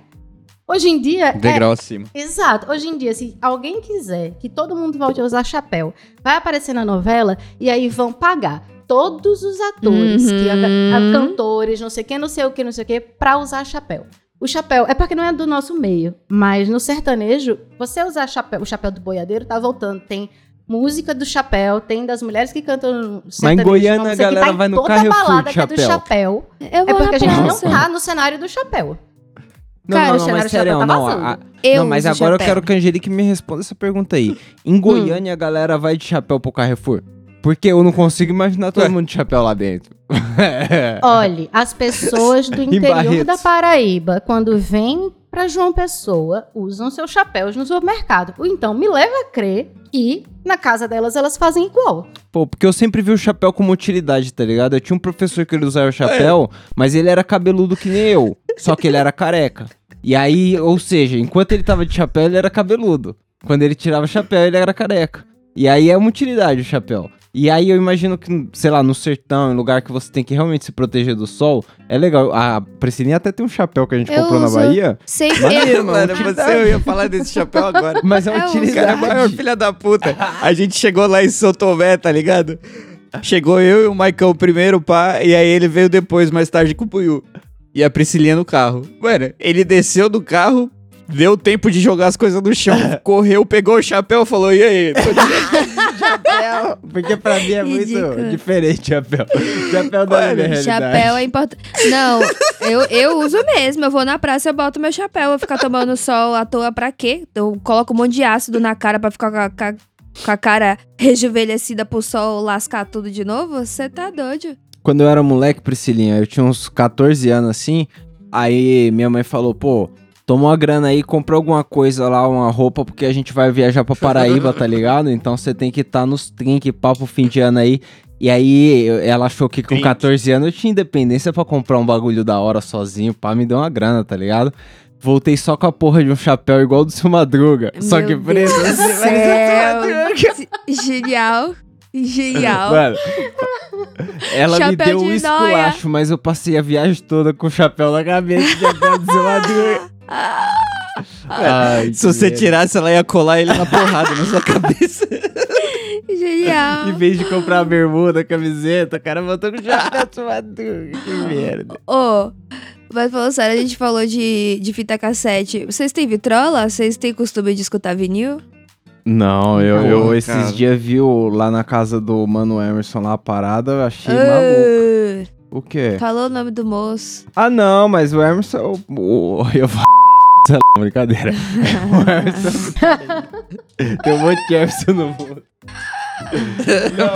C: Hoje em dia, é,
A: Degrau acima.
C: Exato. Hoje em dia, se alguém quiser que todo mundo volte a usar chapéu, vai aparecer na novela e aí vão pagar todos os atores, que a, a-
B: Uhum.
C: cantores, não sei o que, não sei o que, não sei o que, pra usar chapéu. O chapéu, é porque não é do nosso meio, mas no sertanejo, você usar chapéu, o chapéu do boiadeiro tá voltando. Tem música do chapéu, tem das mulheres que cantam no sertanejo.
D: Goiânia
C: não
D: a
C: sei o que,
D: galera
C: tá em
D: vai no
C: toda
D: Carrefour
C: balada
D: de
C: que é do
D: chapéu.
B: Eu
C: É porque a gente não tá no cenário do chapéu.
D: Não,
C: Cara,
D: não, não, mas sério,
C: tá
D: não. a-
B: Eu
D: não, mas agora eu
B: chapéu.
D: quero que a Angelique me responda essa pergunta aí. Em Goiânia a galera vai de chapéu pro Carrefour? Porque eu não consigo imaginar todo mundo de chapéu lá dentro. *laughs*
C: Olhe, as pessoas do interior da Paraíba, quando vêm pra João Pessoa, usam seus chapéus no supermercado. Ou então me leva a crer que na casa delas elas fazem igual.
D: Pô, porque eu sempre vi o chapéu como utilidade, tá ligado? Eu tinha um professor que ele usava chapéu, mas ele era cabeludo que nem eu. Só que ele era careca. E aí, ou seja, enquanto ele tava de chapéu, ele era cabeludo. Quando ele tirava o chapéu, ele era careca. E aí é uma utilidade o chapéu. E aí eu imagino que, sei lá, no sertão, em lugar que você tem que realmente se proteger do sol, é legal. A Priscilinha até tem um chapéu que a gente
B: Eu
D: comprou
B: uso.
D: na Bahia,
B: Sempre
D: Maneiro, mano.
A: Mano, você eu ia falar desse chapéu agora. *laughs*
D: mas é uma
B: É, o
A: O cara é
D: utilidade.
A: maior filha da puta. A gente chegou lá em São Tomé, tá ligado? Chegou eu e o Maicão primeiro, pá, e aí ele veio depois, mais tarde, com o Puyu. E a Priscilinha no carro. Mano, ele desceu do carro, deu tempo de jogar as coisas no chão, *laughs* correu, pegou o chapéu e falou, e aí?
D: Chapéu. Porque pra mim é muito
B: Ridículo.
D: diferente chapéu. Chapéu da minha realidade.
B: Chapéu é importante. Não, eu, eu uso mesmo. Eu vou na praça, eu boto meu chapéu. Eu vou ficar tomando sol à toa pra quê? Eu coloco um monte de ácido na cara pra ficar com a, com a- com a cara rejuvenescida pro sol lascar tudo de novo? Você tá doido.
D: Quando eu era moleque, Priscilinha, eu tinha uns 14 anos assim. Aí minha mãe falou, pô, toma uma grana aí, compra alguma coisa lá, uma roupa, porque a gente vai viajar pra Paraíba, tá ligado? Então você tem que estar nos trinque, papo fim de ano aí. E aí ela achou que com
A: Trinque.
D: 14 anos eu tinha independência pra comprar um bagulho da hora sozinho, pá, me deu uma grana, tá ligado? Voltei só com a porra de um chapéu igual do seu Madruga. só
B: Meu
D: que preto.
B: Deus do *laughs*
D: mas
B: céu.
D: do seu Madruga.
B: Genial. Genial.
D: Mano, ela me
B: Chapéu
D: deu um
B: de
D: esculacho, mas eu passei a viagem toda com o chapéu na cabeça e chapéu do seu Madruga. Ai,
A: Se você tirasse, ela ia colar ele na porrada na sua cabeça.
B: Genial.
D: Em vez de comprar a bermuda, camiseta, o cara botou com o chapéu Madruga. Que *laughs* merda.
B: Ô, mas falando sério, a gente falou de, de fita cassete. Vocês têm vitrola? Vocês têm costume de escutar vinil?
D: Não, eu, eu esses
A: cara.
D: dias vi o- lá na casa do Mano Emerson lá a parada, eu achei maluco. O quê?
B: Falou o nome do moço.
D: Ah, não, mas o Emerson. O, o, *laughs* eu falo. *laughs* Brincadeira. O Emerson. *laughs* Tem um monte de Emerson no mundo.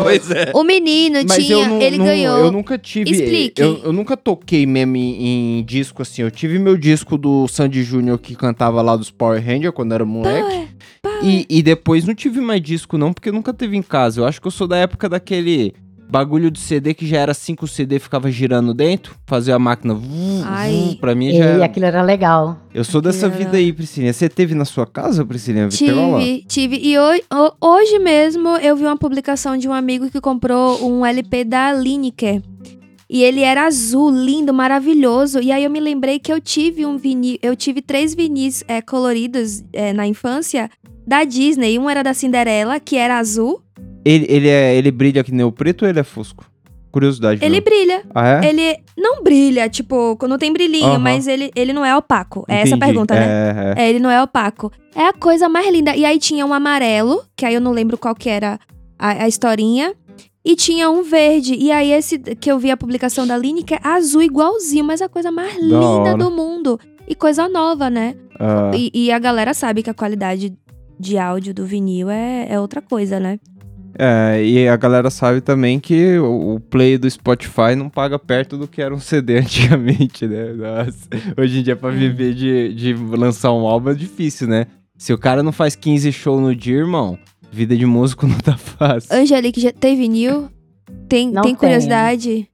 A: pois é.
B: O menino
D: Mas
B: tinha,
D: eu não,
B: ele
D: não-
B: ganhou.
D: Eu nunca tive.
B: Explique.
D: Eu, eu nunca toquei mesmo em, em disco assim. Eu tive meu disco do Sandy Júnior que cantava lá dos Power Rangers quando era moleque. E, e depois não tive mais disco, não, porque nunca teve em casa. Eu acho que eu sou da época daquele bagulho de CD que já era 5 CD, ficava girando dentro, fazia a máquina. Vu,
B: Ai.
D: vu, pra mim
C: E
D: já era.
C: aquilo era legal.
D: Eu sou dessa
B: Aquilo era-
D: vida aí, Priscilinha. Você teve na sua casa, Priscilinha Vitrola?
B: Tive, tive. E hoje, hoje mesmo eu vi uma publicação de um amigo que comprou um LP da Lineker. E ele era azul, lindo, maravilhoso. E aí eu me lembrei que eu tive um vinil, eu tive três vinis é, coloridos é, na infância da Disney. Um era da Cinderela, que era azul.
D: Ele, ele, é, ele brilha que nem o preto ou ele é fusco? Curiosidade.
B: Ele
D: mesmo.
B: brilha.
D: Ah, é?
B: Ele não brilha, tipo, não tem brilhinho,
D: Aham.
B: mas ele, ele não é opaco. É essa a
D: Entendi.
B: pergunta, né?
D: É, é.
B: É, ele não é opaco. É a coisa mais linda. E aí tinha um amarelo, que aí eu não lembro qual que era a, a historinha. E tinha um verde. E aí esse que eu vi a publicação da Line, que é azul igualzinho, mas a coisa mais linda
D: hora.
B: do mundo. E coisa nova, né?
D: Ah,
B: E, e a galera sabe que a qualidade de áudio do vinil é, é outra coisa, né?
D: É, e a galera sabe também que o play do Spotify não paga perto do que era um CD *laughs* antigamente, né? Nossa, hoje em dia, pra viver de, de lançar um álbum é difícil, né? Se o cara não faz 15 shows no dia, irmão, vida de músico *laughs* não tá fácil.
B: Angelique, já tem vinil? Tem,
C: Não
B: tem curiosidade?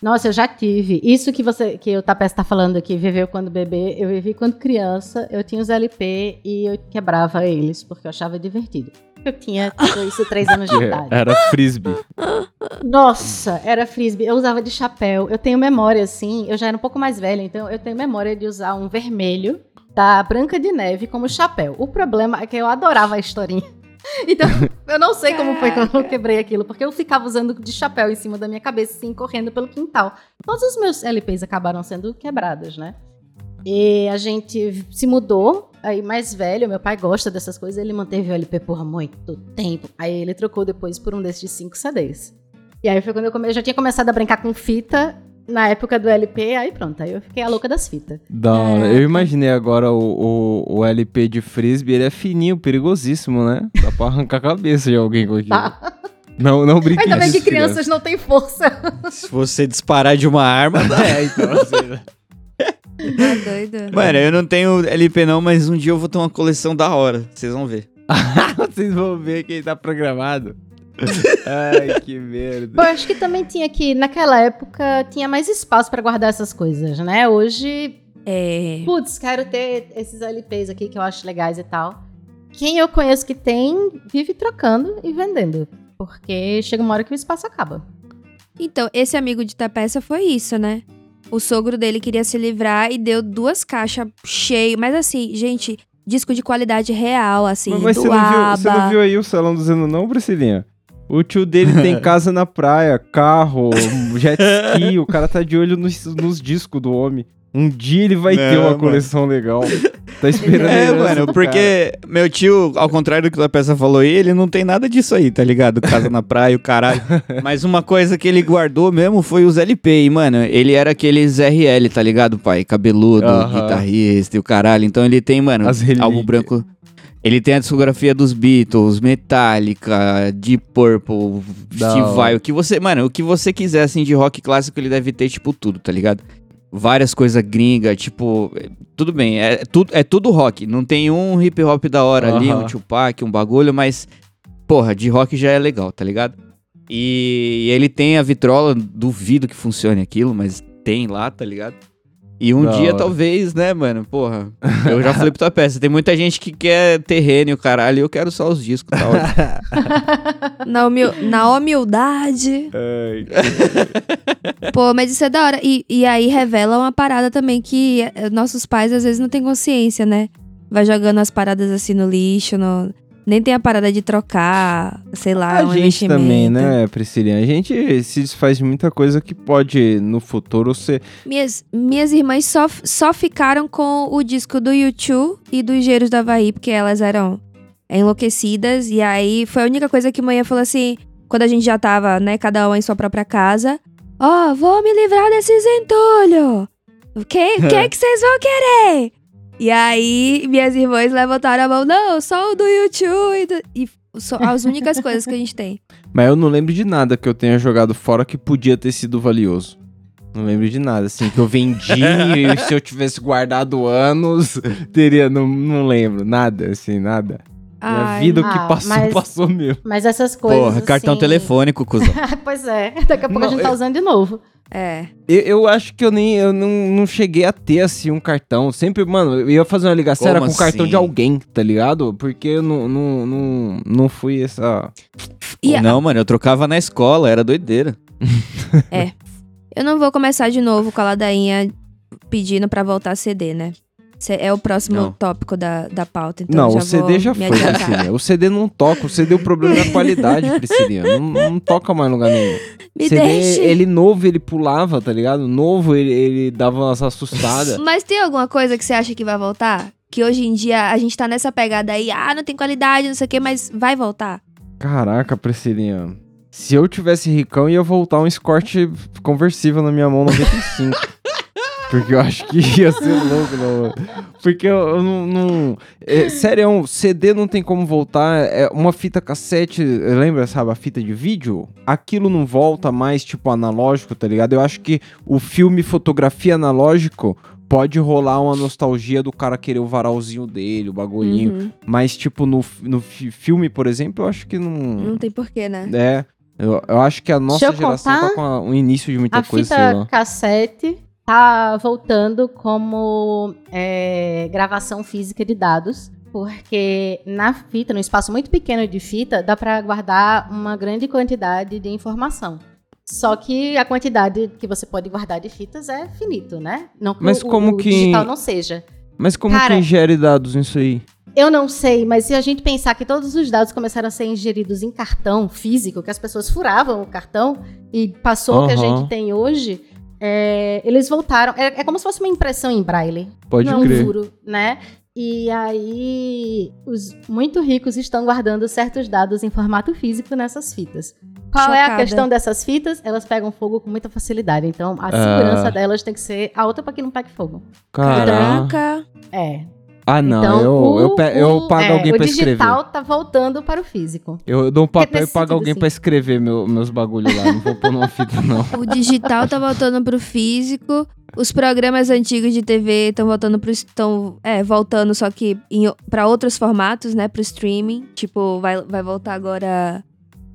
C: Nossa, eu já tive. Isso que você, que o Tapete tá falando aqui, viveu quando bebê, eu vivi quando criança, eu tinha os LP e eu quebrava eles, porque eu achava divertido. Eu tinha tipo, isso, três anos de *laughs* idade.
D: Era frisbee.
C: Nossa, era frisbee. Eu usava de chapéu. Eu tenho memória, assim, eu já era um pouco mais velha, então eu tenho memória de usar um vermelho da Branca de Neve como chapéu. O problema é que eu adorava a historinha. *laughs* Então, eu não sei como foi que eu não quebrei aquilo, porque eu ficava usando de chapéu em cima da minha cabeça, assim, correndo pelo quintal. Todos os meus LPs acabaram sendo quebrados, né? E a gente se mudou, aí mais velho, meu pai gosta dessas coisas, ele manteve o LP por muito tempo. Aí ele trocou depois por um desses de 5 CDs. E aí foi quando eu, come... eu já tinha começado a brincar com fita na época do LP, aí pronto, aí eu fiquei a louca das fitas.
D: Da hora. Eu imaginei agora o, o, o LP de frisbee, ele é fininho, perigosíssimo, né? Dá pra arrancar a cabeça de alguém com aquilo.
C: Tá?
D: Não, não brinque
C: Ainda bem que crianças não têm força.
A: Se você disparar de uma arma, *laughs* dá.
D: É, então, assim,
B: Tá doido?
A: Mano, eu não tenho LP não, mas um dia eu vou ter uma coleção da hora. Vocês vão ver. *laughs*
D: vocês vão ver quem tá programado. *laughs* Ai, que merda.
C: Pô, eu acho que também tinha que, naquela época, tinha mais espaço pra guardar essas coisas, né? Hoje,
B: É.
C: putz, quero ter esses LPs aqui que eu acho legais e tal. Quem eu conheço que tem, vive trocando e vendendo. Porque chega uma hora que o espaço acaba.
B: Então, esse amigo de Tapeça foi isso, né? O sogro dele queria se livrar e deu duas caixas cheias. Mas assim, gente, disco de qualidade real, assim,
D: Mas, mas
B: do
D: você, não viu, você não viu aí o salão do Zeno, não, Priscilinha? O tio dele tem *laughs* casa na praia, carro, jet ski, o cara tá de olho nos, nos discos do homem. Um dia ele vai
A: Não,
D: ter uma
A: mano.
D: coleção legal. Tá *laughs* esperando
A: É,
D: a herança
A: mano, porque meu tio, ao contrário do que a peça falou aí, ele não tem nada disso aí, tá ligado? Casa na praia, o caralho. *laughs* Mas uma coisa que ele guardou mesmo foi os LP. E, mano, ele era aqueles RL, tá ligado, pai? Cabeludo,
D: Ahum.
A: guitarrista e o caralho. Então ele tem, mano, álbum branco. Ele tem a discografia dos Beatles, Metallica, Deep Purple,
D: Da
A: Steve. Vai. O que você, mano, o que você quiser, assim, de rock clássico, ele deve ter, tipo, tudo, tá ligado? Várias coisas gringa, tipo, é, tudo bem, é, tudo, é tudo rock. Não tem um hip hop da hora ali,
D: Aham.
A: um Tupac, um bagulho, mas, porra, de rock já é legal, tá ligado? E ele tem a vitrola, duvido que funcione aquilo, mas tem lá, tá ligado? E um
D: Da
A: dia,
D: hora.
A: talvez, né, mano? Porra, eu já falei pra tua peça. Tem muita gente que quer terreno e o caralho, e eu quero só os discos, tá ótimo. *laughs*
B: Na, humil- na humildade.
D: Ai, *laughs*
B: Pô, mas isso é da hora. E, e aí revela uma parada também que eh, nossos pais às vezes não têm consciência, né? Vai jogando as paradas assim no lixo, no- nem tem a parada de trocar, sei lá,
D: a
B: um
D: gente também, né, Priscilinha? A gente se desfaz de muita coisa que pode, no futuro, ser...
B: Minhas, minhas irmãs só, só ficaram com o disco do YouTube e dos Geiros do Havaí, porque elas eram enlouquecidas. E aí foi a única coisa que manhã falou assim, quando a gente já tava, né, cada uma em sua própria casa. Ó, vou me livrar desses entulhos. O que, *laughs* que que vocês vão querer? E aí, minhas irmãs levantaram a mão, não, só o do YouTube. E, do- e só as únicas coisas que a gente tem.
D: Mas eu não lembro de nada que eu tenha jogado fora que podia ter sido valioso. Não lembro de nada, assim, que eu vendi *laughs* e se eu tivesse guardado anos, teria, não, não lembro, nada, assim, nada. Minha
B: Ai,
D: vida, o
C: ah,
D: que passou,
C: mas- *laughs*
D: passou mesmo.
C: Mas essas coisas.
A: Porra, cartão
C: assim-
A: telefônico, cuzão. *laughs*
C: pois é, daqui a pouco
D: Não,
C: a gente tá
D: eu-
C: usando de novo.
B: É.
D: Eu, eu acho que eu nem, eu não, não cheguei a ter, assim, um cartão. Sempre, mano, eu ia fazer uma ligação,
A: Como
D: era com o cartão
A: assim?
D: de alguém, tá ligado? Porque eu não, não, não, não fui essa...
B: E a-
A: Não, mano, eu trocava na escola, era doideira.
B: Eu não vou começar de novo com a ladainha pedindo pra voltar CD, né? É o próximo
A: Não.
B: tópico da, da pauta. Então
D: não, o CD já foi. Priscilinha. O CD não toca, o CD o problema é a qualidade, *laughs* Priscilinha. Não, não toca mais lugar nenhum.
B: Me
D: CD,
B: deixe.
D: ele novo, ele pulava, tá ligado? Novo, ele, ele dava umas assustadas. *laughs*
B: Mas tem alguma coisa que você acha que vai voltar? Que hoje em dia a gente tá nessa pegada aí, ah, não tem qualidade, não sei o quê, mas vai voltar.
D: Caraca, Priscilinha. Se eu tivesse ricão, ia voltar um Escort conversível na minha mão 95. *laughs* Porque eu acho que ia ser louco, não. Porque eu, eu não. não é, sério, é um CD não tem como voltar. É uma fita cassete, lembra, sabe, a fita de vídeo? Aquilo não volta mais, tipo, analógico, tá ligado? Eu acho que o filme fotografia analógico pode rolar uma nostalgia do cara querer o varalzinho dele, o bagulhinho.
B: Uhum.
D: Mas, tipo, no, no fi- filme, por exemplo, eu acho que não.
B: Não tem porquê, né?
D: É. Eu, eu acho que a nossa geração tá com a- o início de muita
C: A
D: coisa,
C: fita cassete tá voltando como é, gravação física de dados, porque na fita, num espaço muito pequeno de fita, dá para guardar uma grande quantidade de informação. Só que a quantidade que você pode guardar de fitas é finito, né? Não
D: Mas
C: o,
D: como
C: o
D: que-
C: digital não seja.
D: Mas como
C: Cara-
D: que ingere dados nisso aí?
C: Eu não sei, mas se a gente pensar que todos os dados começaram a ser ingeridos em cartão físico, que as pessoas furavam o cartão e passou o que a gente tem hoje, é, eles voltaram. É, é como se fosse uma impressão em braille.
D: Pode
C: não é um
D: crer.
C: furo, né? E aí, os muito ricos estão guardando certos dados em formato físico nessas fitas. Qual é a
B: Chocada.
C: questão dessas fitas? Elas pegam fogo com muita facilidade. Então, a
D: Ah.
C: segurança delas tem que ser alta para que não pegue fogo.
D: Caraca.
B: Caraca.
C: É.
D: Ah, não.
C: então,
D: eu,
C: o-
D: eu, pe- eu
C: o-
D: pago
C: é,
D: alguém
C: o
D: pra escrever.
C: digital tá voltando para o físico.
D: Eu dou um papel e pago alguém
C: assim.
D: pra escrever meu- meus bagulho lá. Não vou pôr numa fita, não. *laughs*
B: O digital tá voltando pro físico. Os programas antigos de TV estão voltando pro. Estão, é, voltando, só que pra outros formatos, né? Pro streaming. Tipo, vai, vai voltar agora.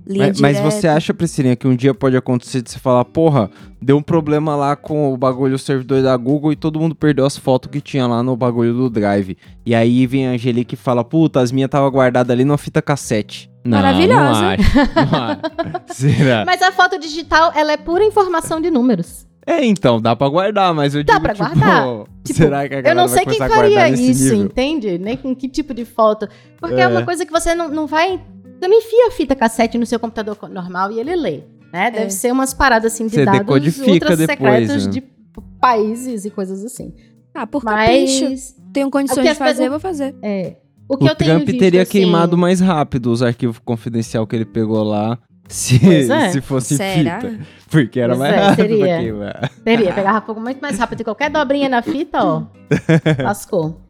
D: Mas, mas você acha, Priscilinha, que um dia pode acontecer de você falar, porra, deu um problema lá com o bagulho, o servidor da Google e todo mundo perdeu as fotos que tinha lá no bagulho do Drive. E aí vem a Angelique e fala, puta, as minhas tava guardadas ali numa fita cassete. Não,
B: Maravilhosa.
D: Não acho, não acho. *laughs* Será?
C: Mas a foto digital, ela é pura informação de números.
D: É, então, dá pra guardar, mas eu
C: Dá
D: digo,
C: pra
D: tipo,
C: guardar. *laughs* Tipo,
D: será que a
C: Eu não sei quem faria isso,
D: nível?
C: entende? Nem com que tipo de foto. Porque é.
D: É.
C: uma coisa que você não, não vai. Você não enfia a fita cassete no seu computador co- normal e ele lê. Né? Deve
B: É.
C: ser umas paradas assim de
D: Você
C: dados ultra secretos
D: né?
C: de países e coisas assim.
B: Ah, por capricho.
C: Mas
B: Tenho condições de fazer,
C: pessoas-
B: vou fazer.
C: é, o que
D: O
C: eu tenho
D: Trump
C: visto,
D: teria
C: assim,
D: queimado mais rápido os arquivos confidencial que ele pegou lá. Se,
C: é.
D: se fosse
B: Será?
D: fita. Porque era
C: Pois
D: mais
C: é,
D: rápido
C: seria.
D: queimar.
C: Teria, pegava fogo muito mais rápido. E qualquer dobrinha na fita, ó, *laughs* lascou.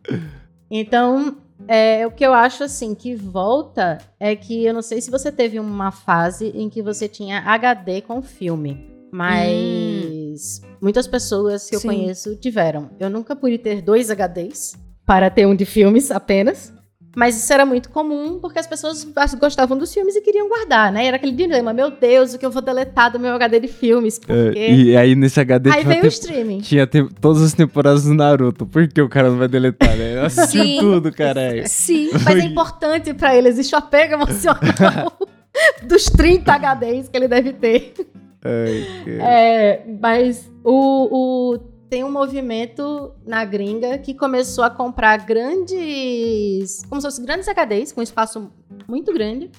C: Então, é, o que eu acho, assim, que volta é que eu não sei se você teve uma fase em que você tinha HD com filme. Mas muitas pessoas que eu
B: Sim.
C: conheço tiveram. Eu nunca pude ter dois HDs para ter um de filmes apenas. Mas isso era muito comum porque as pessoas gostavam dos filmes e queriam guardar, né? Era aquele dilema, meu Deus, o que eu vou deletar do meu HD de filmes? Porque...
D: É, e aí nesse HD
C: Aí veio o streaming.
D: tinha te- todas as temporadas do Naruto. Por que o cara não vai deletar, né? *laughs* Eu assisti tudo, caralho.
B: Sim.
C: Mas é *laughs* importante pra ele, existe o apego emocional *laughs* dos 30 HDs que ele deve ter.
D: Ai.
C: É, mas o, o- tem um movimento na gringa que começou a comprar grandes. como se fossem grandes HDs, com espaço muito grande,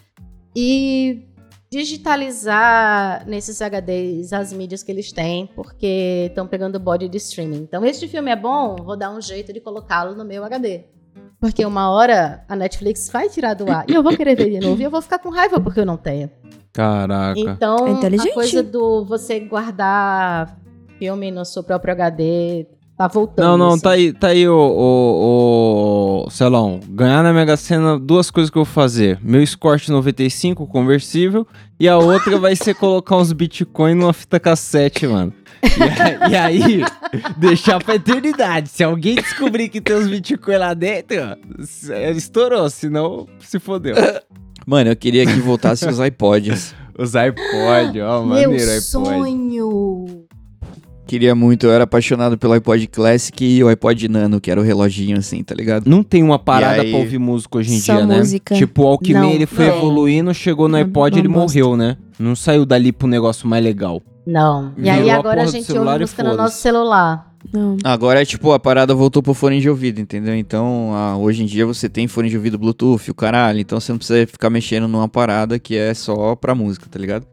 C: e digitalizar nesses HDs as mídias que eles têm, porque estão pegando body de streaming. Então, este filme é bom, vou dar um jeito de colocá-lo no meu HD. Porque uma hora a Netflix vai tirar do ar e eu vou querer ver de novo e eu vou ficar com raiva porque eu não tenho.
D: Caraca.
C: Então,
B: É
C: a coisa do você guardar filme no seu próprio HD tá voltando.
D: Não, não,
C: assim.
D: tá aí, tá aí o, o, o Celão. Ganhar na Mega Sena, duas coisas que eu vou fazer. Meu Escort 95 conversível e a outra vai ser colocar uns Bitcoin numa fita cassete, mano. E, a- e aí, *laughs* deixar pra eternidade. Se alguém descobrir que tem uns Bitcoin lá dentro, ele estourou, senão se fodeu.
A: Mano, eu queria que voltasse os iPods.
D: Os iPod, ó,
C: Meu
D: maneiro iPod.
C: sonho!
A: Queria muito, eu era apaixonado pelo iPod Classic e o iPod Nano, que era o reloginho assim, tá ligado?
D: Não tem uma parada
A: E aí-
D: pra ouvir música hoje em
B: Só
D: dia,
B: música.
D: né? Tipo, o Alckmin,
C: Não,
D: ele foi
C: não.
D: evoluindo, chegou no iPod,
B: uma
D: ele morreu, né? Não saiu dali pro negócio mais legal.
C: Não. E aí
D: a
C: agora a
D: do
C: gente ouve
D: e
C: música no nosso celular.
B: Não.
A: Agora é tipo, a parada voltou pro fone de ouvido, entendeu? Então, ah, hoje em dia você tem fone de ouvido Bluetooth, o caralho, então você não precisa ficar mexendo numa parada que é só pra música, tá ligado?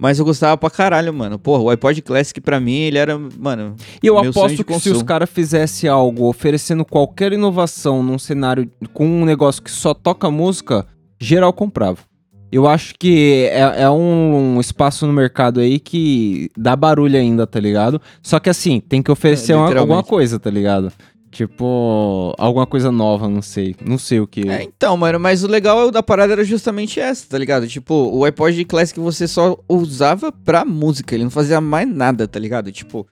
A: Mas eu gostava pra caralho, mano. Porra, o iPod Classic pra mim, ele era, mano,
D: E eu aposto que se os caras fizessem algo oferecendo qualquer inovação num cenário com um negócio que só toca música, geral comprava. Eu acho que é, é um, um espaço no mercado aí que dá barulho ainda, tá ligado? Só que assim, tem que oferecer
A: É,
D: uma- alguma coisa, tá ligado? Tipo, alguma coisa nova, não sei. Não sei o que.
A: É, então, mano, mas o legal da parada era justamente essa, tá ligado? Tipo, o iPod Classic você só usava pra música, ele não fazia mais nada, tá ligado? Tipo,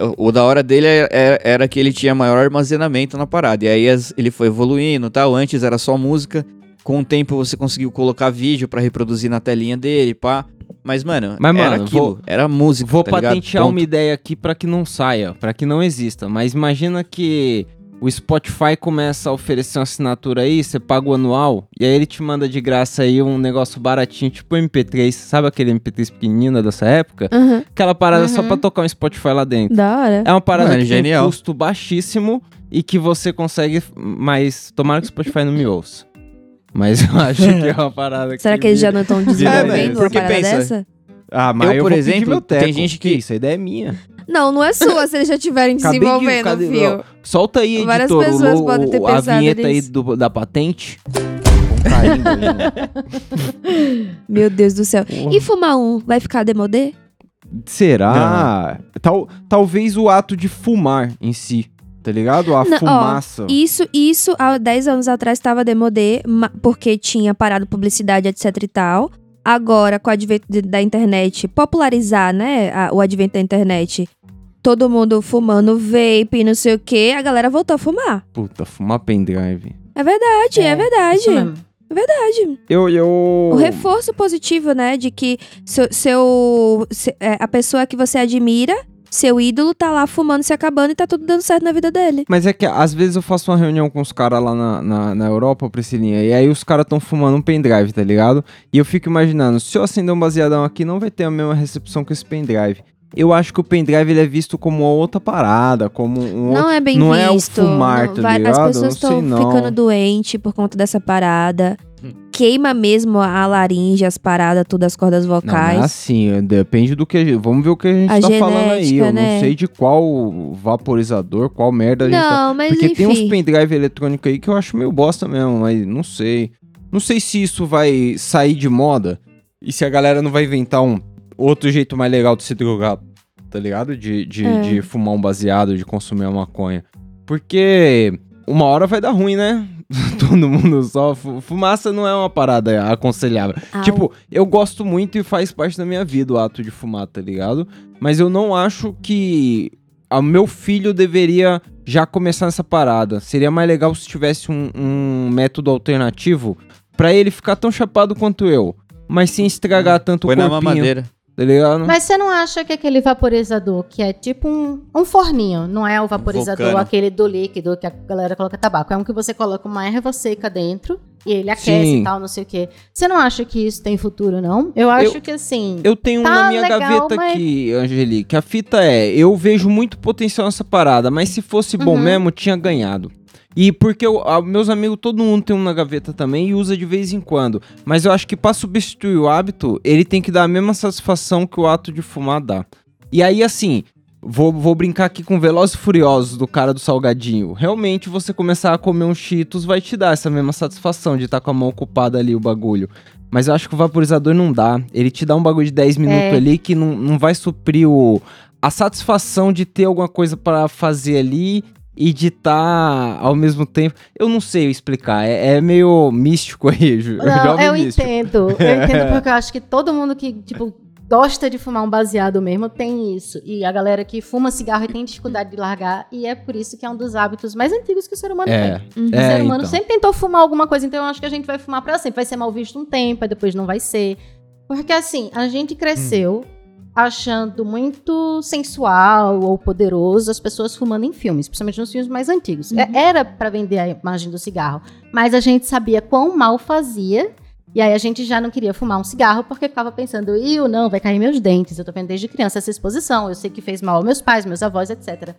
A: o, o da hora dele era, era- era que ele tinha maior armazenamento na parada, e aí as- ele foi evoluindo tal, antes era só música, com o tempo você conseguiu colocar vídeo pra reproduzir na telinha dele, pá. Mas, mano,
D: Mas,
A: era
D: mano,
A: aquilo,
D: vou-
A: era música,
D: Vou
A: tá
D: patentear uma ideia aqui pra que não saia, pra que não exista. Mas imagina que o Spotify começa a oferecer uma assinatura aí, você paga o anual, e aí ele te manda de graça aí um negócio baratinho, tipo MP3, sabe aquele MP3 pequenino dessa época?
B: Aham.
D: Aquela parada só
C: Uhum.
D: pra tocar um Spotify lá dentro.
B: Da hora.
D: É uma parada
A: Mano,
D: que tem
A: genial.
D: custo baixíssimo e que você consegue, mas tomara que o Spotify não me ouça. Mas eu *laughs* acho que é uma *laughs* parada que...
B: Será que eles já não estão *laughs* desenvolvendo
A: velho,
B: uma parada
A: pensa,
B: dessa?
D: Ah, mas
A: Eu,
D: eu,
A: por exemplo, tem gente que-
D: Isso, a ideia é minha.
B: Não, não é sua se eles já estiverem desenvolvendo,
D: cadê-
B: fio.
D: ó, Solta aí,
B: Várias
D: editor,
B: pessoas
D: o,
B: podem ter
D: o- a vinheta aí
B: nisso.
D: do- da patente. Aí, né?
B: Meu Deus do céu.
D: Porra.
B: E fumar um, vai ficar demodê?
D: Será? Tal, talvez o ato de fumar em si, tá ligado? A
B: Não, ó,
D: fumaça.
B: Isso, isso há 10 anos atrás estava demodê, porque tinha parado publicidade, etc e tal. Agora, com o advento da internet, popularizar, né, a- o advento da internet, todo mundo fumando vape, não sei o que, a galera voltou a fumar.
D: Puta, fumar pendrive.
B: É verdade, é,
C: É,
B: verdade.
C: Mesmo.
B: Verdade.
D: Eu, eu...
B: O reforço positivo, né, de que seu, seu se- é, a pessoa que você admira, seu ídolo, tá lá fumando, se acabando e tá tudo dando certo na vida dele.
D: Mas é que às vezes eu faço uma reunião com os caras lá na, na, na Europa, Priscilinha, e aí os caras tão fumando um pendrive, tá ligado? E eu fico imaginando, se eu acender um baseadão aqui, não vai ter a mesma recepção que esse pendrive. Eu acho que o pendrive ele é visto como uma outra parada, como um
B: Não
D: outro...
B: é bem
D: não
B: visto.
D: é o fumar,
B: não,
D: tá
B: vai-
D: ligado?
B: As pessoas
D: Não
B: estão
D: não.
B: ficando doentes por conta dessa parada. Queima mesmo a laringe, as paradas, tudo, as cordas
D: Não, não
B: vocais.
D: é assim, é- depende do que a gente... Vamos ver o que a gente
B: A
D: tá falando aí.
B: genética,
D: Eu
B: né?
D: não sei de qual vaporizador, qual merda a gente tá...
B: Não, mas
D: Porque
B: enfim.
D: tem uns pendrive eletrônico aí que eu acho meio bosta mesmo, mas não sei. Não sei se isso vai sair de moda e se a galera não vai inventar um outro jeito mais legal de se drogar, tá ligado? De, de,
B: É.
D: de fumar um baseado, de consumir a maconha. Porque uma hora vai dar ruim, né? *laughs* Todo mundo só. fu- Fumaça não é uma parada aconselhável.
B: Au.
D: Tipo, eu gosto muito e faz parte da minha vida o ato de fumar, tá ligado? Mas eu não acho que o meu filho deveria já começar nessa parada. Seria mais legal se tivesse um, um método alternativo pra ele ficar tão chapado quanto eu. Mas sem estragar tanto
A: Foi
D: o
A: na
D: corpinho,
A: mamadeira.
D: Tá ligado?
C: Mas você não acha que aquele vaporizador, que é tipo um, um forninho, não é o vaporizador
A: Vulcano.
C: aquele do líquido que a galera coloca tabaco, é um que você coloca uma erva seca dentro e ele aquece
D: Sim.
C: e tal, não sei o quê. Você não acha que isso tem futuro, não? Eu acho que assim.
D: Eu tenho um
C: Tá
D: na minha
C: legal,
D: gaveta
C: mas-
D: aqui, Angelique. A fita é, eu vejo muito potencial nessa parada, mas se fosse bom
C: Uhum.
D: mesmo, tinha ganhado. E porque eu- ah, meus amigos, todo mundo tem um na gaveta também e usa de vez em quando. Mas eu acho que pra substituir o hábito, ele tem que dar a mesma satisfação que o ato de fumar dá. E aí, assim, vou, vou brincar aqui com Velozes e Furiosos do cara do salgadinho. Realmente, você começar a comer um Cheetos vai te dar essa mesma satisfação de estar com a mão ocupada ali, o bagulho. Mas eu acho que o vaporizador não dá. Ele te dá um bagulho de 10 minutos
C: É.
D: ali que não, não vai suprir o, a satisfação de ter alguma coisa pra fazer ali e de estar ao mesmo tempo. Eu não sei explicar. É, é meio místico aí, Ju.
C: Não, *laughs*
D: jovem
C: eu
D: místico.
C: entendo. Eu *laughs* entendo porque eu acho que todo mundo que, tipo, gosta de fumar um baseado mesmo tem isso. E a galera que fuma cigarro e tem dificuldade de largar. E é por isso que é um dos hábitos mais antigos que o ser humano
D: É,
C: tem.
B: Uhum.
C: O
D: é
C: ser humano
D: então.
C: sempre tentou fumar alguma coisa, então eu acho que a gente vai fumar pra sempre. Vai ser mal visto um tempo, aí depois não vai ser. Porque assim, a gente cresceu achando muito sensual ou poderoso as pessoas fumando em filmes, principalmente nos filmes mais antigos. É- Era pra vender a imagem do cigarro, mas a gente sabia quão mal fazia. E aí a gente já não queria fumar um cigarro porque ficava pensando, eu não, vai cair meus dentes. Eu tô vendo desde criança essa exposição, eu sei que fez mal aos meus pais, meus avós, etc.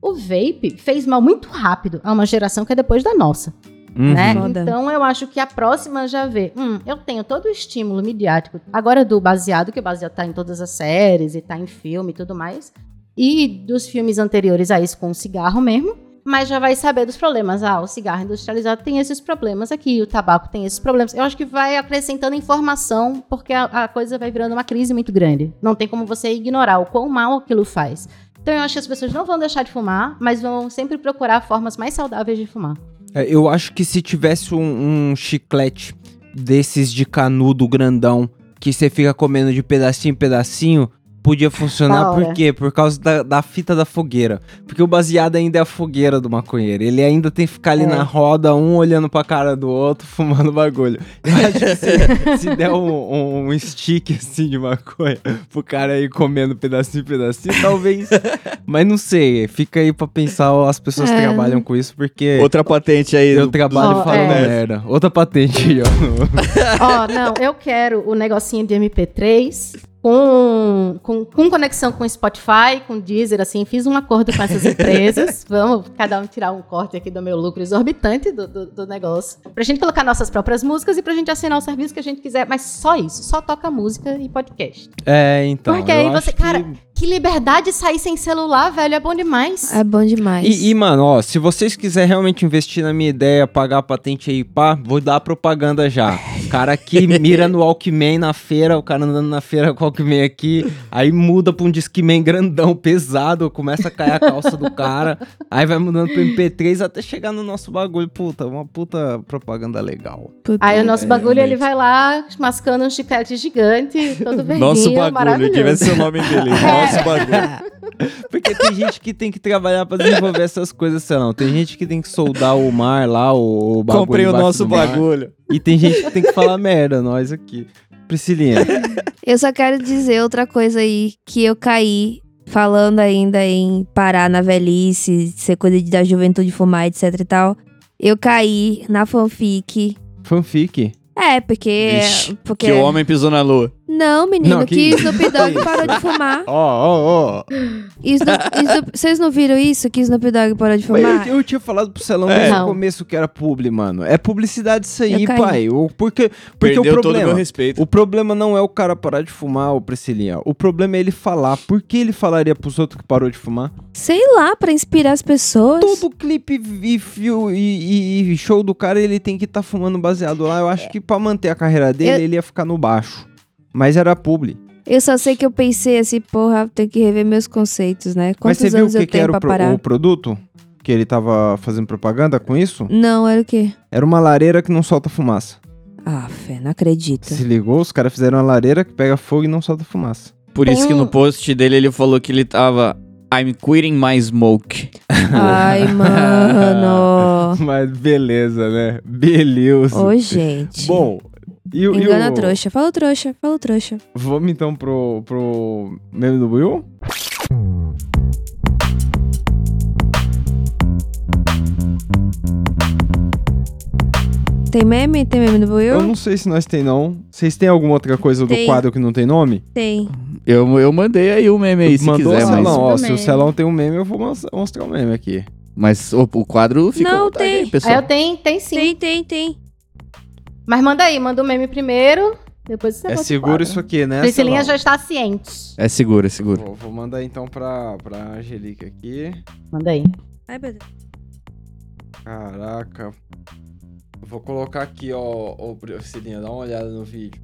C: O vape fez mal muito rápido a uma geração que é depois da nossa
D: Uhum.
C: né? Então eu acho que a próxima já vê, hum, eu tenho todo o estímulo midiático, agora do baseado, que o baseado tá em todas as séries e tá em filme e tudo mais, e dos filmes anteriores a isso com o cigarro mesmo, mas já vai saber dos problemas. Ah, o cigarro industrializado tem esses problemas aqui, o tabaco tem esses problemas. Eu acho que vai acrescentando informação, porque a, a coisa vai virando uma crise muito grande. Não tem como você ignorar o quão mal aquilo faz. Então eu acho que as pessoas não vão deixar de fumar, mas vão sempre procurar formas mais saudáveis de fumar.
D: É, eu acho que se tivesse um, um chiclete desses de canudo grandão, que você fica comendo de pedacinho em pedacinho, podia funcionar. Por quê? Por causa da, da fita da fogueira. Porque o baseado ainda é a fogueira do maconheiro. Ele ainda tem que ficar ali
C: É.
D: na roda, um olhando pra cara do outro, *laughs* fumando bagulho. Eu acho que se, *laughs* se der um, um stick assim de maconha pro cara aí comendo pedacinho pedacinho, talvez. *laughs* Mas não sei. Fica aí pra pensar, ó, as pessoas
B: É.
D: trabalham com isso, porque.
A: Outra patente aí.
D: Eu
A: do-
D: trabalho
C: Ó,
D: e falo
C: é.
D: merda. Outra patente aí, ó.
C: Ó, não, eu quero o negocinho de MP3 com, com, com conexão com Spotify, com Deezer, assim. Fiz um acordo com essas *laughs* empresas. Vamos cada um tirar um corte aqui do meu lucro exorbitante do, do, do negócio. Pra gente colocar nossas próprias músicas e pra gente assinar o serviço que a gente quiser. Mas só isso, só toca música e podcast.
D: É, então.
C: Porque aí você- cara, Que liberdade sair sem celular, velho, é bom demais.
B: É bom demais.
D: E, e, mano, ó, se vocês quiserem realmente investir na minha ideia, pagar a patente aí, pá, vou dar propaganda já. Cara que *laughs* mira no Walkman na feira, o cara andando na feira com o Walkman aqui, aí muda pra um Discman grandão, pesado, começa a cair a calça do cara, aí vai mudando pro MP3 até chegar no nosso bagulho. Puta, uma puta propaganda legal.
B: Puta.
C: Aí o nosso
A: É,
C: bagulho, ele vai lá mascando um chiclete gigante, todo verdinho,
A: Nosso bagulho, que vai ser o nome dele. *laughs* Nosso *laughs* bagulho.
D: Porque tem gente que tem que trabalhar pra desenvolver essas coisas, sei lá. Tem gente que tem que soldar o mar lá, o, o bagulho
A: Comprei o nosso
D: do mar.
A: bagulho.
D: E tem gente que tem que falar merda, nós aqui. Priscilinha, *laughs*
B: Eu só quero dizer outra coisa aí que eu caí falando ainda em parar na velhice, ser coisa de- da juventude fumar, etc e tal. Eu caí na fanfic.
D: fanfic.
B: É, porque.
A: Vixe,
B: porque...
A: Que o homem pisou na lua.
B: Não, menino,
D: Não,
B: que,
D: que-
B: Snoop Dogg *laughs* parou de fumar. *laughs*
D: Ó, ó, ó.
B: Vocês não viram isso? Que Snoop Dogg parou de fumar?
D: Eu, eu tinha falado pro Celão
A: É.
D: desde o
C: Não.
D: começo que era publi, mano. É publicidade isso aí, pai. O, porque porque
A: Perdeu
D: o
A: todo o
D: problema...
A: meu respeito.
D: O problema não é o cara parar de fumar, ô Priscilinha. O problema é ele falar. Por que ele falaria pros outros que parou de fumar?
B: Sei lá, pra inspirar as pessoas.
D: Todo clipe e, e, e- e show do cara, ele tem que estar fumando baseado lá. Eu acho que pra manter a carreira dele,
B: Eu-
D: ele ia ficar no baixo. Mas era publi.
B: Eu só sei que eu pensei assim, porra, tenho que rever meus conceitos, né?
D: Mas
B: Quantos
D: você viu o que,
B: eu
D: que era o, pro- o produto? Que ele tava fazendo propaganda com isso?
B: Não, era o quê?
D: Era uma lareira que não solta fumaça.
B: Ah, fé, não acredito.
D: Se ligou? Os caras fizeram uma lareira que pega fogo e não solta fumaça.
A: Por
C: Tem
A: isso que
C: um-
A: no post dele ele falou que ele tava. I'm quitting my smoke. *laughs*
B: Ai, mano. *laughs*
D: Mas beleza, né? Beleza.
B: Ô, gente.
D: Bom, e, o- e
B: Engana
D: o...
B: trouxa. Fala trouxa, fala trouxa.
D: Vamos então pro, pro meme do Will?
B: Tem meme? Tem meme
D: Eu
B: Will?
D: não sei se nós tem não. Vocês têm alguma outra coisa do
B: Tem.
D: quadro que não tem nome?
B: Tem.
A: Eu, eu mandei aí o meme aí, se
D: Mandou
A: quiser,
D: o
A: mas.
D: Celão. Ó, se o. Celão tem um meme, eu vou mos- mostrar o meme aqui.
A: Mas o, o quadro fica.
B: Não, tem.
A: aí, pessoal.
C: eu tenho, tem sim.
B: Tem, tem, tem.
C: Mas manda aí, manda o meme primeiro, depois você
D: é seguro isso aqui, né?
C: Priscilinha
D: Celão?
C: já está ciente.
A: É seguro, é seguro.
D: Vou, vou mandar então pra, pra Angelique aqui.
C: Manda aí.
B: Ai, meu Deus.
D: Caraca. Vou colocar aqui, ó, ó, Priscilinha, dá uma olhada no vídeo.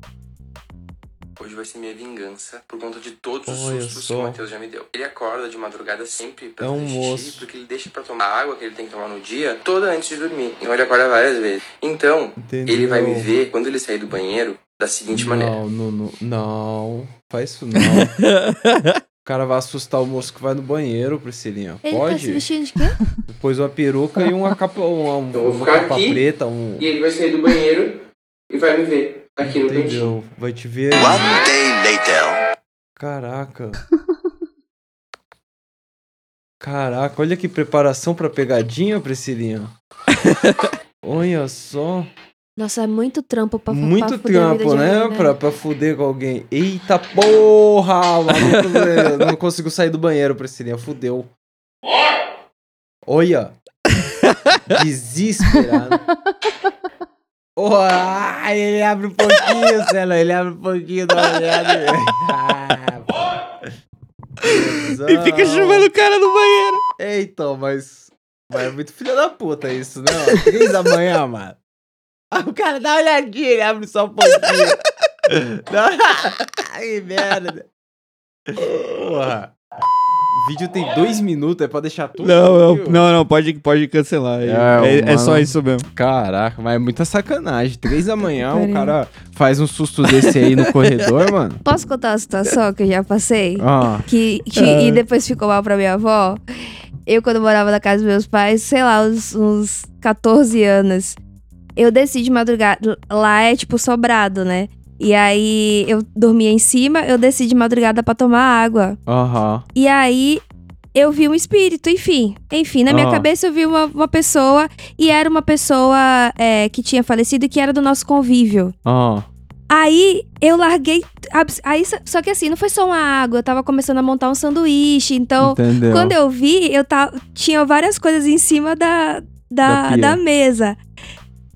E: Hoje vai ser minha vingança por conta de todos os
D: Olha
E: sustos
D: só.
E: que o Matheus já me deu. Ele acorda de madrugada sempre pra
D: É um
E: fazer xixi,
D: moço.
E: porque ele deixa pra tomar a água que ele tem que tomar no dia toda antes de dormir. Então ele acorda várias vezes. Então,
D: Entendeu?
E: ele vai me ver quando ele sair do banheiro da seguinte maneira.
D: Não, não, não, não. Faz isso não. *laughs* o cara vai assustar o moço que vai no banheiro, Priscilinha.
B: Ele tá se
D: Pode?
B: vestindo de quê?
D: Pôs uma peruca e uma capa, uma,
E: Então eu vou
D: uma
E: ficar
D: capa
E: aqui.
D: preta, um.
E: E ele vai sair do banheiro e vai me ver aqui no cantinho.
D: Entendeu? Vai te ver.
F: One day later.
D: Caraca. Caraca, olha que preparação pra pegadinha, Priscilinha. *laughs* olha só.
B: Nossa, é muito trampo pra pra
D: Muito
B: fuder a vida
D: trampo, né?
B: alguém,
D: Pra, pra fuder com alguém. Eita porra! Maluco não conseguiu sair do banheiro, Priscilinha. Fudeu. Olha! *laughs* Desesperado. Oh, ah, ele abre um pouquinho, *laughs* Cela. Ele abre um pouquinho, dá uma olhada. Ah, *laughs*
A: E fica chamando o cara no banheiro.
D: Eita, mas. Mas é muito filho da puta isso, né? mano? Três da manhã, mano. Ah, o cara dá uma olhadinha, ele abre só um pouquinho. *laughs* Ai, merda. Porra. O vídeo tem dois minutos, é pra deixar tudo.
A: Não, não, não, não, pode, pode cancelar. É,
D: É,
A: é- só isso mesmo.
D: Caraca, mas é muita sacanagem. Três da manhã, o
B: Peraí.
D: cara faz um susto desse aí no corredor, *laughs* mano.
B: Posso contar uma situação que eu já passei?
D: Ah,
B: Que, que- E depois ficou mal pra minha avó? Eu, quando morava na casa dos meus pais, sei lá, uns, uns 14 anos, eu desci de madrugada. Lá é tipo sobrado, né? E aí eu dormia em cima, eu desci de madrugada pra tomar água.
D: aham.
B: E aí eu vi um espírito, enfim. Enfim, na minha
D: Ah.
B: cabeça eu vi uma, uma pessoa e era uma pessoa é, que tinha falecido e que era do nosso convívio.
D: Ah,
B: Aí eu larguei. Aí, só- que assim, não foi só uma água, eu tava começando a montar um sanduíche. Então,
D: entendeu?
B: quando eu vi, eu tava, tinha várias coisas em cima da,
D: Da
B: da, da mesa.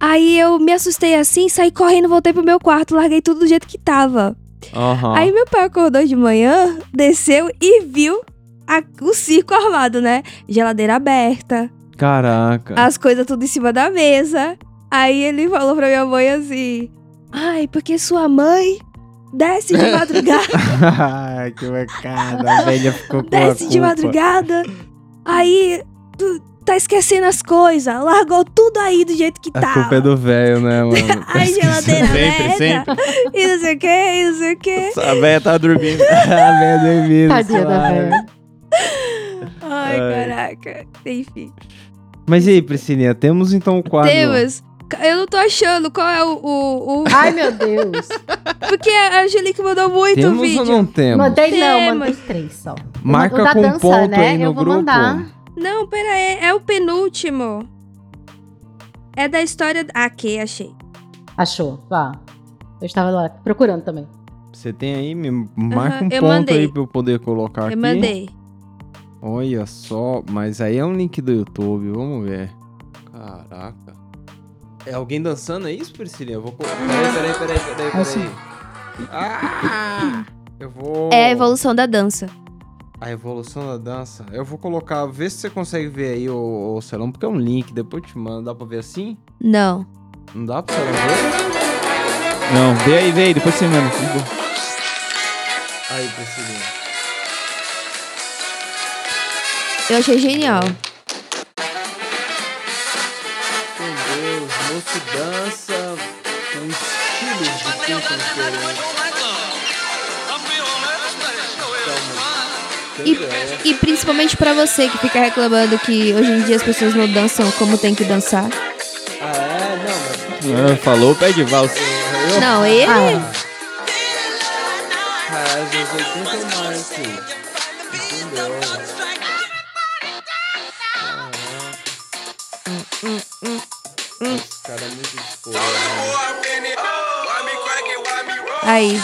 B: Aí eu me assustei assim, saí correndo, voltei pro meu quarto, larguei tudo do jeito que tava.
D: Aham.
B: Aí meu pai acordou de manhã, desceu e viu a- o circo armado, né? Geladeira aberta,
D: Caraca.
B: as coisas tudo em cima da mesa. Aí ele falou pra minha mãe assim: Ai, porque sua mãe desce de *laughs* madrugada,
D: Ai, que bacana. A velha ficou com
B: desce de madrugada. Aí tu tá esquecendo as coisas, largou tudo aí do jeito que
D: A
B: tava.
D: culpa é do velho, né, mano? *laughs*
B: Ai, geladeira
A: Sempre,
B: aberta. *laughs* E não sei o que, e não sei o que.
A: A velha tá dormindo. *laughs*
D: a velha dormindo.
C: Tadinha da velha.
B: Ai,
D: Ai.
B: caraca. Enfim.
D: Mas e aí, Priscilinha, temos então o quadro...
B: Temos. Eu não tô achando qual é o. o, o-
C: Ai, meu Deus.
B: Porque a Angelique mandou muito
D: Temos
B: vídeo.
D: ou não temos?
C: Mandei não, mandei três só.
D: Marca
C: o da
D: com
C: dança,
D: ponto
C: né?
D: aí no
C: Eu vou
D: grupo.
C: mandar.
B: Não, pera aí. É o penúltimo. É da história. Ah, Aqui, achei.
C: Achou, vá. Eu estava lá procurando também.
D: Você tem aí? Me marca um
B: eu
D: ponto
B: mandei.
D: aí pra eu poder colocar aqui.
B: Eu mandei.
D: Olha só, mas aí é um link do YouTube, vamos ver. Caraca. É alguém dançando, é isso, Priscilinha? Eu vou colocar. Peraí, peraí, peraí, peraí, peraí.
C: Assim.
D: Ah! Eu vou.
B: É a evolução da dança.
D: A evolução da dança. Eu vou colocar. Vê se você consegue ver aí, ô, ô Celão, porque é um link, depois eu te mando. Dá pra ver assim?
B: Não.
D: Não dá pra Celão ver?
A: Não, vê aí, vê aí, depois você manda.
D: Aí, Priscilinha.
B: Eu achei genial.
D: Meu Deus, moço dança com estilos de pinta diferentes.
B: E, e principalmente pra você que fica reclamando que hoje em dia as pessoas não dançam como tem que dançar.
D: Ah, é? Não, mas
A: Ah, falou, pede valsa.
B: Não, ele.
C: Ah,
D: Cara, às vezes 80 ou mais. Entendeu? Esse cara é muito disposto.
B: Aí.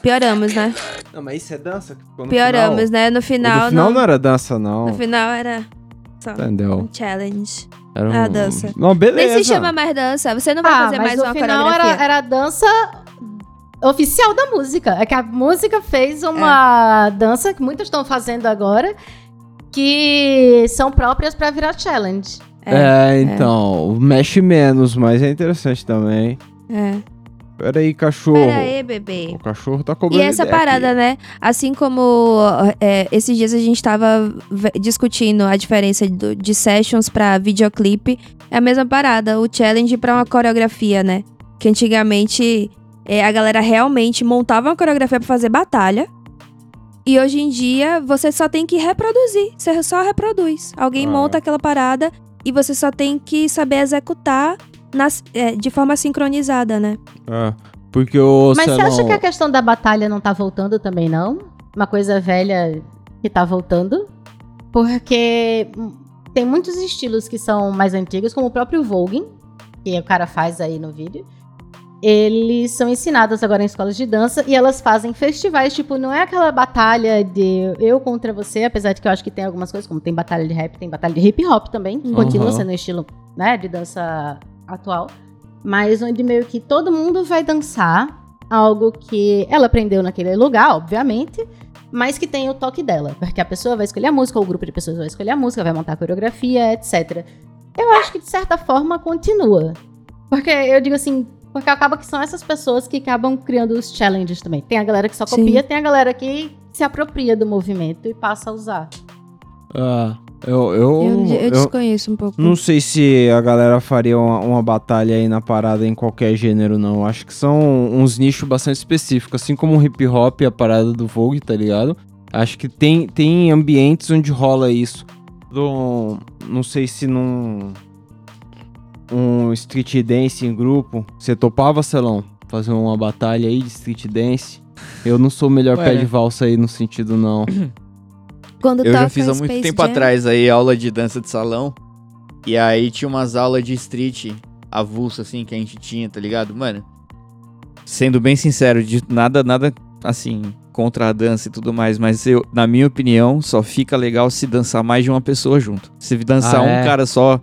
B: Pioramos, né?
D: Não, mas isso é dança? no
B: Pioramos,
D: final?
B: né? No final,
D: do final
B: não.
D: não era dança, não.
B: No final era só
D: Entendeu?
B: um challenge.
D: Era um...
B: Ah, dança.
D: Não, beleza.
B: Nem se chama mais dança. Você não vai
C: ah,
B: fazer
C: mas
B: mais
C: no
B: uma
C: final era, era a dança oficial da música. É que a música fez uma dança que muitas estão fazendo agora, que são próprias pra virar challenge.
D: É, então, mexe menos, mas é interessante também.
B: É.
D: Pera aí, cachorro.
B: Pera aí, bebê.
D: O cachorro tá cobrando
B: E essa
D: ideia
B: parada,
D: aqui.
B: né? Assim como é, esses dias a gente tava discutindo a diferença do- de sessions pra videoclipe, é a mesma parada, o challenge pra uma coreografia, né? Que antigamente é, a galera realmente montava uma coreografia pra fazer batalha. E hoje em dia você só tem que reproduzir. Você só reproduz. Alguém
D: Ah.
B: monta aquela parada e você só tem que saber executar nas- é, de forma sincronizada, né?
D: É, porque o
C: Mas você acha que a questão da batalha não tá voltando também, não? Uma coisa velha que tá voltando? Porque tem muitos estilos que são mais antigos, como o próprio voguing, que o cara faz aí no vídeo. Eles são ensinados agora em escolas de dança e elas fazem festivais, tipo, não é aquela batalha de eu contra você, apesar de que eu acho que tem algumas coisas, como tem batalha de rap, tem batalha de hip hop também, continua
D: Uhum.
C: sendo um estilo, né, de dança atual. mas onde meio que todo mundo vai dançar algo que ela aprendeu naquele lugar, obviamente, mas que tem o toque dela, porque a pessoa vai escolher a música, ou o grupo de pessoas vai escolher a música, vai montar a coreografia, etc. Eu acho que de certa forma continua. Porque eu digo assim, porque acaba que são essas pessoas que acabam criando os challenges também. Tem a galera que só
B: Sim.
C: copia, tem a galera que se apropria do movimento e passa a usar.
D: Ah, eu, eu,
B: Eu, eu
D: eu
B: desconheço um pouco.
D: não sei se a galera faria uma, uma batalha aí na parada em qualquer gênero, não. Acho que são uns nichos bastante específicos, assim como o hip hop e a parada do Vogue, tá ligado? Acho que tem, tem ambientes onde rola isso. Do, não sei se num um street dance em grupo, você topava, Celão? Fazer uma batalha aí de street dance? Eu não sou o melhor
A: Ué,
D: pé
A: né?
D: de valsa aí no sentido, não. *clears throat*
B: Quando
A: Eu já fiz há muito
B: Space
A: tempo
B: Jam,
A: atrás aí aula de dança de salão. E aí tinha umas aulas de street avulsa, assim, que a gente tinha, tá ligado? Mano, sendo bem sincero, de nada, nada assim, contra a dança e tudo mais, mas eu, na minha opinião, só fica legal se dançar mais de uma pessoa junto. Se dançar
D: Ah,
A: um
D: é?
A: cara só,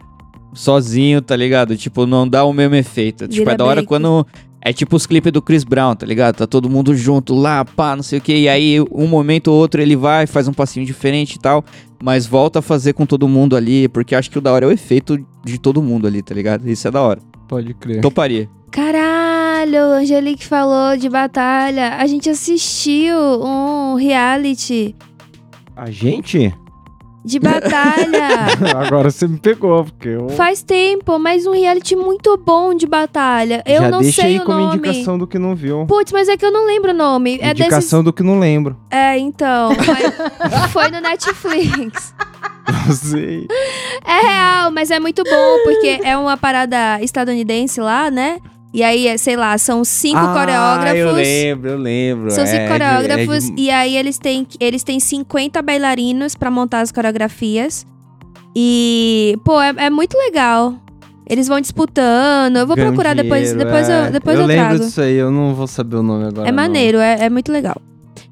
A: sozinho, tá ligado? Tipo, não dá o mesmo efeito. tipo,
B: Vira
A: é da hora
B: break.
A: quando. É tipo os clipes do Chris Brown, tá ligado? Tá todo mundo junto lá, pá, não sei o que. E aí, um momento ou outro, ele vai, faz um passinho diferente e tal. Mas volta a fazer com todo mundo ali. Porque acho que o da hora é o efeito de todo mundo ali, tá ligado? Isso é da hora.
D: Pode crer.
A: Toparia.
B: Caralho, a Angelique falou de batalha. A gente assistiu um reality
D: A gente?
B: De batalha. *laughs*
D: Agora você me pegou, porque eu.
B: Faz tempo, mas um reality muito bom de batalha. Eu
D: Já
B: não
D: deixa
B: sei
D: aí
B: o
D: como
B: nome.
D: indicação do que não viu.
B: Putz, mas é que eu não lembro o nome. É desses...
D: indicação do que não lembro.
B: É, então. mas *laughs* Foi no Netflix.
D: Não sei.
B: É real, mas é muito bom, porque é uma parada estadunidense lá, né? E aí, é, sei lá, são cinco
D: ah,
B: coreógrafos.
D: Eu lembro, eu lembro.
B: São cinco
D: É de-
B: coreógrafos
D: é de-
B: e aí eles têm, eles têm 50 bailarinos pra montar as coreografias. E, pô, é, é muito legal. Eles vão disputando. Eu vou procurar depois, depois
D: é.
B: eu, depois eu,
D: lembro
B: trago.
D: disso aí, eu não vou saber o nome agora.
B: É maneiro, é, é muito legal.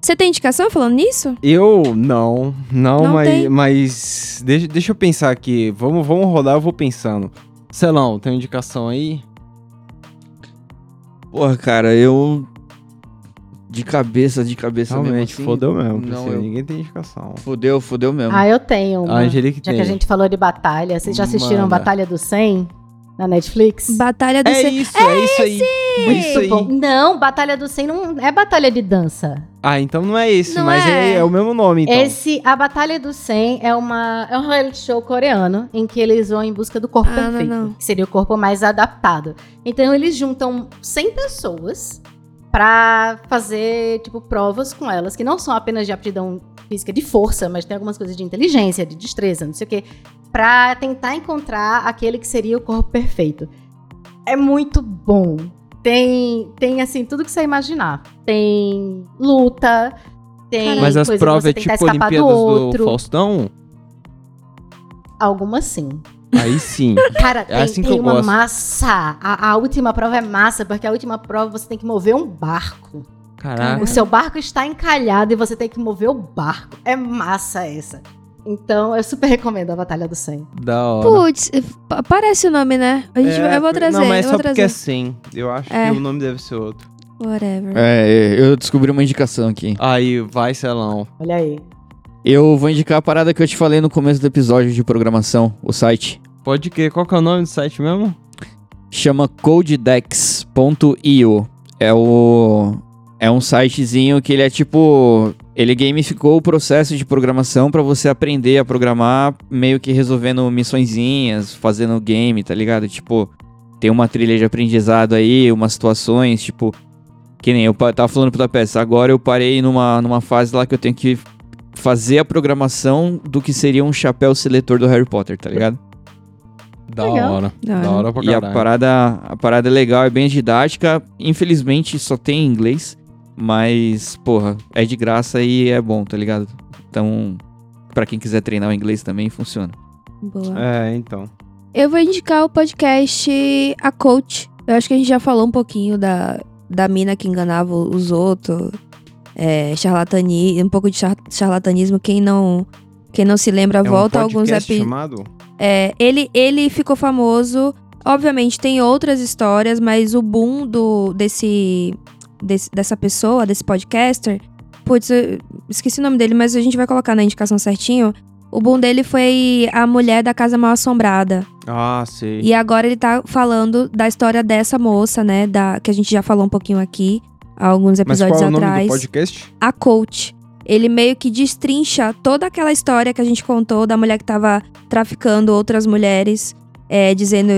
B: Você tem indicação falando nisso?
D: Eu não, não,
B: Não
D: mas,
B: tem?
D: mas deixa, deixa eu pensar aqui. Vamos, vamos rodar, eu vou pensando. Celão, tem indicação aí?
A: Porra, cara, eu. De cabeça, de cabeça
D: Realmente,
A: mesmo. assim,
D: fodeu mesmo.
A: Não,
D: Priscila,
A: eu...
D: Ninguém tem indicação.
A: Fudeu, fudeu mesmo.
C: Ah, eu tenho
D: A
C: uma.
D: Angelique
C: Já
D: tem.
C: que a gente falou de batalha, vocês já assistiram
D: Manda.
C: Batalha do 100 na Netflix?
B: Batalha do
D: É
B: C-
D: isso, é isso aí. É isso aí.
C: Não, Batalha do 100 não é batalha de dança.
D: Ah, então não é esse,
B: Não
D: mas é.
B: é.
D: é o mesmo nome, então.
C: Esse, a Batalha do 100 é, uma, é um reality show coreano em que eles vão em busca do corpo
B: Ah, não,
C: perfeito,
B: não.
C: que seria o corpo mais adaptado. Então eles juntam 100 pessoas pra fazer, tipo, provas com elas, que não são apenas de aptidão física de força, mas tem algumas coisas de inteligência, de destreza, não sei o quê, pra tentar encontrar aquele que seria o corpo perfeito. É muito bom. Tem, tem assim, tudo que você imaginar. Tem luta, tem
D: Mas as provas é
C: tentar
D: tipo
C: escapar do
D: Olimpíadas do,
C: outro.
D: Faustão?
C: Algumas sim.
D: Aí sim.
C: Cara,
D: É
C: tem,
D: assim que
C: tem
D: eu
C: uma
D: gosto.
C: massa. A, a última prova é massa, porque a última prova você tem que mover um barco.
D: Caraca.
C: O seu barco está encalhado e você tem que mover o barco. É massa essa. Então, eu super recomendo a Batalha do 100.
D: Da hora.
B: Putz, pa- parece o nome, né? A gente,
D: É,
B: eu vou trazer,
D: Não, mas
B: eu
D: só porque é
B: trazer.
D: 100. Eu acho
B: É.
D: que o nome deve ser outro.
B: Whatever.
A: É, eu descobri uma indicação aqui.
D: Aí, vai, Celão.
C: Olha aí.
A: Eu vou indicar a parada que eu te falei no começo do episódio de programação, o site.
D: Pode que? Qual que é o nome do site mesmo?
A: Chama codedex.io. É o é um sitezinho que ele é tipo, ele gamificou o processo de programação pra você aprender a programar, meio que resolvendo missõezinhas, fazendo game, tá ligado? Tipo, tem uma trilha de aprendizado aí, umas situações, tipo, que nem eu tava falando pra peça, agora eu parei numa, numa fase lá que eu tenho que fazer a programação do que seria um chapéu seletor do Harry Potter, tá ligado?
D: Da
C: Legal.
D: hora.
B: Da
D: Da
B: hora.
D: hora pra
A: E a
D: caralho.
A: parada, a parada é legal, é bem didática. Infelizmente só tem em inglês, mas, porra, é de graça e é bom, tá ligado? Então, pra quem quiser treinar o inglês também, funciona.
B: Boa.
D: É, então.
B: Eu vou indicar o podcast A Coach. Eu acho que a gente já falou um pouquinho da, da mina que enganava os outros. É, charlatani, um pouco de char- charlatanismo. Quem não, quem não se lembra,
D: É um
B: volta a alguns episódios.
D: chamado?
B: É, ele, ele ficou famoso Obviamente tem outras histórias, mas o boom do, desse, desse- dessa pessoa, desse podcaster, putz, esqueci o nome dele, mas a gente vai colocar na indicação certinho. O boom dele foi a mulher da casa mal assombrada.
D: Ah, sei.
B: E agora ele tá falando da história dessa moça, né? Da, que a gente já falou um pouquinho aqui, há alguns
D: Mas
B: episódios
D: qual é o nome
B: atrás
D: do podcast?
B: a coach. Ele meio que destrincha toda aquela história que a gente contou da mulher que tava traficando outras mulheres, é, dizendo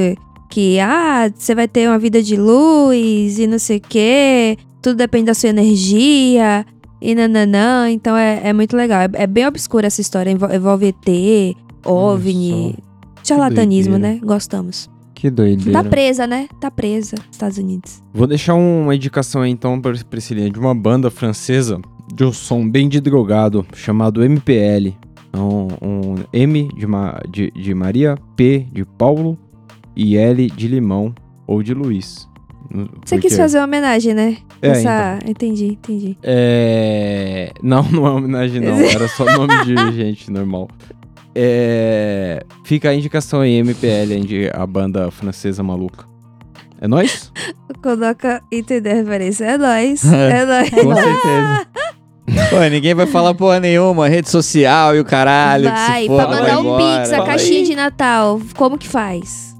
B: que, ah, você vai ter uma vida de luz e não sei o quê, tudo depende da sua energia e nananã. Então é, é muito legal. É, é bem obscura essa história, envol- envolve ET, OVNI, charlatanismo, né? Gostamos.
D: Que doideira.
B: Tá presa, né? Tá presa, Estados Unidos.
D: Vou deixar uma indicação aí, então para Priscilinha de uma banda francesa de um som bem de drogado chamado MPL. É Um, um M de, Ma- de, de Maria, P de Paulo e L de Limão ou de Luiz.
B: Você quis fazer uma homenagem, né?
D: É,
B: Essa... Entendi, entendi.
D: É... Não, não é homenagem não, *laughs* era só nome de gente normal. É... Fica a indicação aí, MPL, de a banda francesa maluca. É nóis? *laughs*
B: Coloca entender a referência. É nóis. *laughs* É nóis.
A: Com certeza. *laughs* Pô, ninguém vai falar porra nenhuma, rede social e o caralho. que
B: Vai,
A: se foda,
B: pra mandar um pix, a caixinha de Natal, como que faz?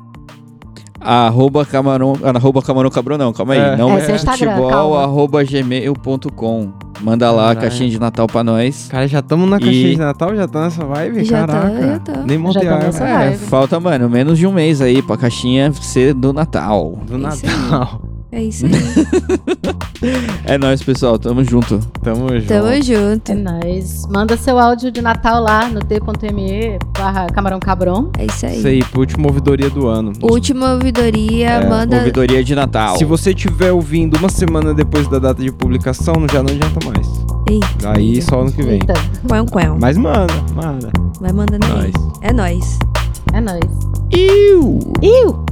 A: Arroba camarão, arroba camarão cabrão não, calma aí.
D: É.
A: Não
C: É, Instagram,
A: futebol,
C: calma.
A: arroba gmail.com. Manda lá a
D: Caralho.
A: caixinha de Natal pra nós.
D: Cara, já estamos na caixinha
A: E-
D: de Natal? Já tá nessa vibe?
B: Já tá,
D: Caraca.
B: já tá.
D: Nem montei
C: tá
D: a.
A: É, falta, mano, menos de um mês aí pra caixinha ser do Natal.
D: Do
B: Isso aí.
D: Natal.
B: É isso aí. *laughs*
A: É nóis, pessoal. Tamo junto.
D: Tamo junto.
B: Tamo junto.
C: É nóis. Manda seu áudio de Natal lá no t.me barra camarão cabrão.
B: É isso aí.
D: Isso aí, pro última ouvidoria do ano.
B: Última ouvidoria,
D: É,
B: manda.
A: Ouvidoria de Natal.
D: Se você tiver ouvindo uma semana depois da data de publicação, já não adianta mais.
B: Eita,
D: Aí só ano que vem.
C: Eita,
B: Quão, quão.
D: Mas manda, manda.
B: Vai mandando aí.
D: Nós.
B: É nóis.
C: é nóis.
A: Iu!
C: Iu!